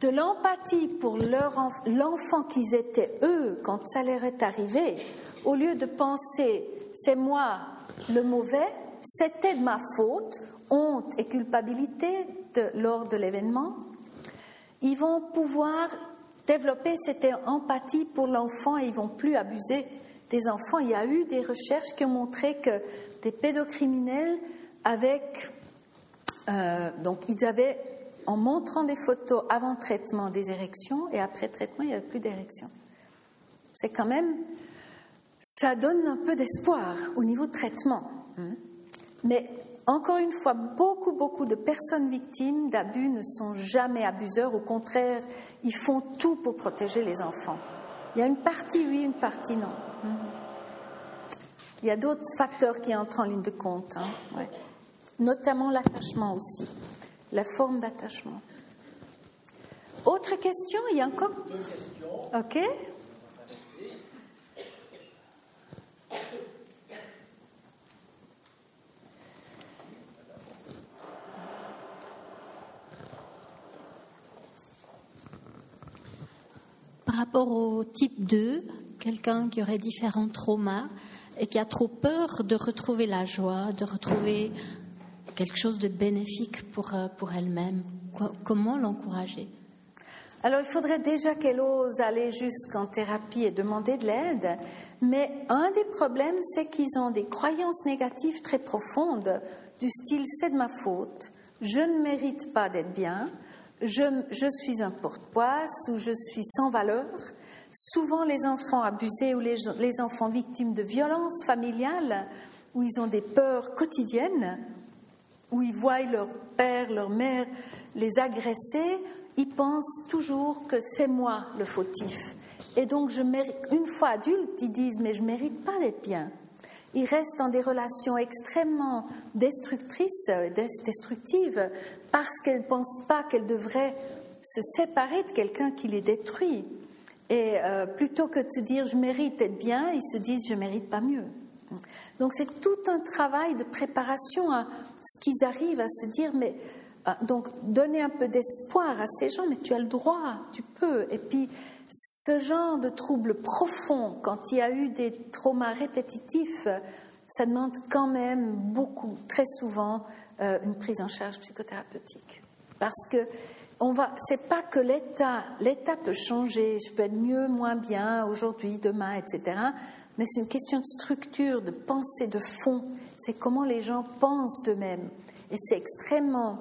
de l'empathie pour l'enfant qu'ils étaient eux quand ça leur est arrivé, au lieu de penser c'est moi le mauvais, c'était de ma faute, honte et culpabilité lors de l'événement, ils vont pouvoir développer cette empathie pour l'enfant et ils vont plus abuser des enfants. Il y a eu des recherches qui ont montré que des pédocriminels avec euh, donc ils avaient en montrant des photos avant traitement des érections et après traitement il n'y avait plus d'érections. C'est quand même ça donne un peu d'espoir au niveau de traitement. Hein. Mais encore une fois, beaucoup, beaucoup de personnes victimes d'abus ne sont jamais abuseurs. Au contraire, ils font tout pour protéger les enfants. Il y a une partie oui, une partie non. Hein. Il y a d'autres facteurs qui entrent en ligne de compte, hein. notamment l'attachement aussi, la forme d'attachement. Autre question Il y a encore? Deux questions. Ok. Par rapport au type 2, quelqu'un qui aurait différents traumas et qui a trop peur de retrouver la joie, de retrouver quelque chose de bénéfique pour, euh, pour elle-même, comment l'encourager? Alors, il faudrait déjà qu'elle ose aller jusqu'en thérapie et demander de l'aide. Mais un des problèmes, c'est qu'ils ont des croyances négatives très profondes du style c'est de ma faute, je ne mérite pas d'être bien, je, suis un porte-poisse ou je suis sans valeur. Souvent, les enfants abusés ou les, enfants victimes de violences familiales, où ils ont des peurs quotidiennes, où ils voient leur père, leur mère les agresser, ils pensent toujours que c'est moi le fautif. Et donc, je mérite, une fois adultes, ils disent Mais je ne mérite pas d'être bien. Ils restent dans des relations extrêmement destructrices, destructives, parce qu'elles ne pensent pas qu'elles devraient se séparer de quelqu'un qui les détruit. Et euh, plutôt que de se dire je mérite d'être bien, ils se disent je mérite pas mieux. Donc c'est tout un travail de préparation à ce qu'ils arrivent à se dire mais euh, donc donner un peu d'espoir à ces gens mais tu as le droit, tu peux. Et puis ce genre de troubles profonds, quand il y a eu des traumas répétitifs, ça demande quand même beaucoup, très souvent, euh, une prise en charge psychothérapeutique. Parce que on va, c'est pas que l'état, l'état peut changer, je peux être mieux, moins bien, aujourd'hui, demain, etc. Mais c'est une question de structure, de pensée, de fond. C'est comment les gens pensent d'eux-mêmes. Et c'est extrêmement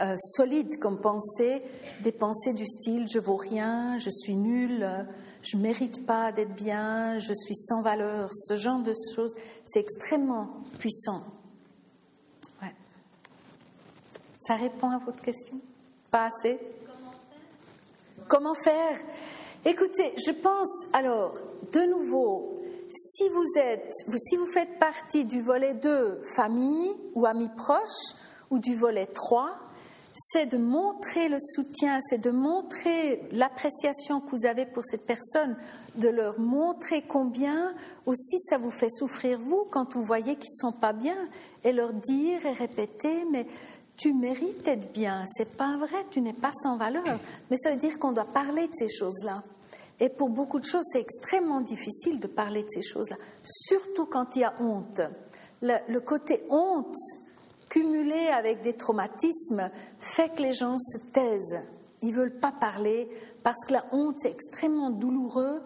euh, solide comme pensée, des pensées du style je vaux rien, je suis nul, je mérite pas d'être bien, je suis sans valeur. Ce genre de choses, c'est extrêmement puissant. Ça répond à votre question? Pas assez? Comment faire? Écoutez, je pense alors, de nouveau, si vous êtes, si vous faites partie du volet 2, famille ou amis proches, ou du volet 3, c'est de montrer le soutien, c'est de montrer l'appréciation que vous avez pour cette personne, de leur montrer combien aussi ça vous fait souffrir vous quand vous voyez qu'ils sont pas bien, et leur dire et répéter, mais tu mérites d'être bien. C'est pas vrai, tu n'es pas sans valeur. Mais ça veut dire qu'on doit parler de ces choses-là. Et pour beaucoup de choses, c'est extrêmement difficile de parler de ces choses-là, surtout quand il y a honte. Le, côté honte cumulé avec des traumatismes fait que les gens se taisent. Ils ne veulent pas parler parce que la honte, c'est extrêmement douloureux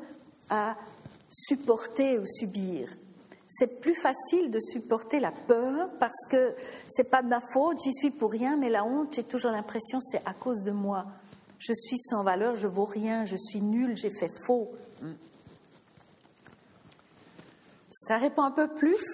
à supporter ou subir. C'est plus facile de supporter la peur parce que c'est pas de ma faute, j'y suis pour rien, mais la honte, j'ai toujours l'impression c'est à cause de moi je suis sans valeur, je vaux rien, je suis nul, j'ai fait faux. Ça répond un peu plus?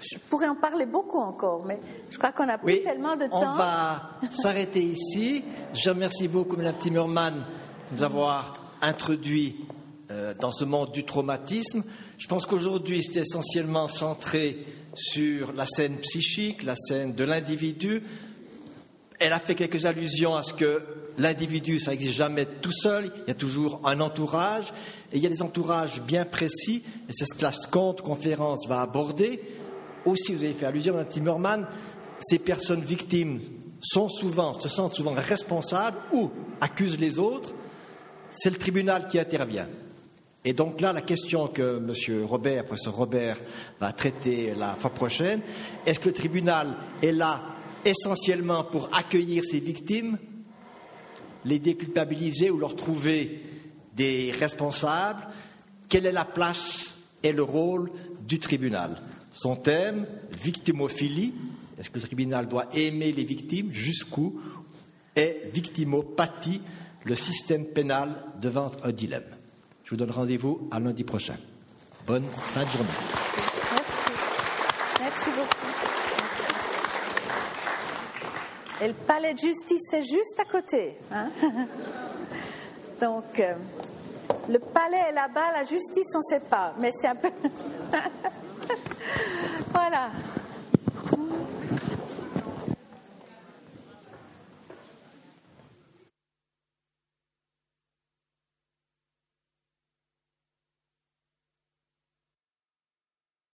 Je pourrais en parler beaucoup encore, mais je crois qu'on a plus tellement de temps. On va s'arrêter ici. Je remercie beaucoup Mme Timmerman de nous avoir introduit euh, dans ce monde du traumatisme. Je pense qu'aujourd'hui, c'est essentiellement centré sur la scène psychique, la scène de l'individu. Elle a fait quelques allusions à ce que l'individu, ça n'existe jamais tout seul, il y a toujours un entourage, et il y a des entourages bien précis, et c'est ce que la SCONT conférence va aborder. Aussi, vous avez fait allusion, Mme Timmerman, ces personnes victimes sont souvent, se sentent souvent responsables ou accusent les autres, c'est le tribunal qui intervient. Et donc là, la question que M. Robert, professeur Robert, va traiter la fois prochaine, est-ce que le tribunal est là essentiellement pour accueillir ces victimes les déculpabiliser ou leur trouver des responsables, quelle est la place et le rôle du tribunal? Son thème, victimophilie, est-ce que le tribunal doit aimer les victimes? Jusqu'où est victimopathie, le système pénal devant un dilemme? Je vous donne rendez-vous à lundi prochain. Bonne fin de journée. Et le palais de justice, c'est juste à côté. Hein? Donc, euh, le palais est là-bas, la justice, on ne sait pas. Mais c'est un peu. voilà.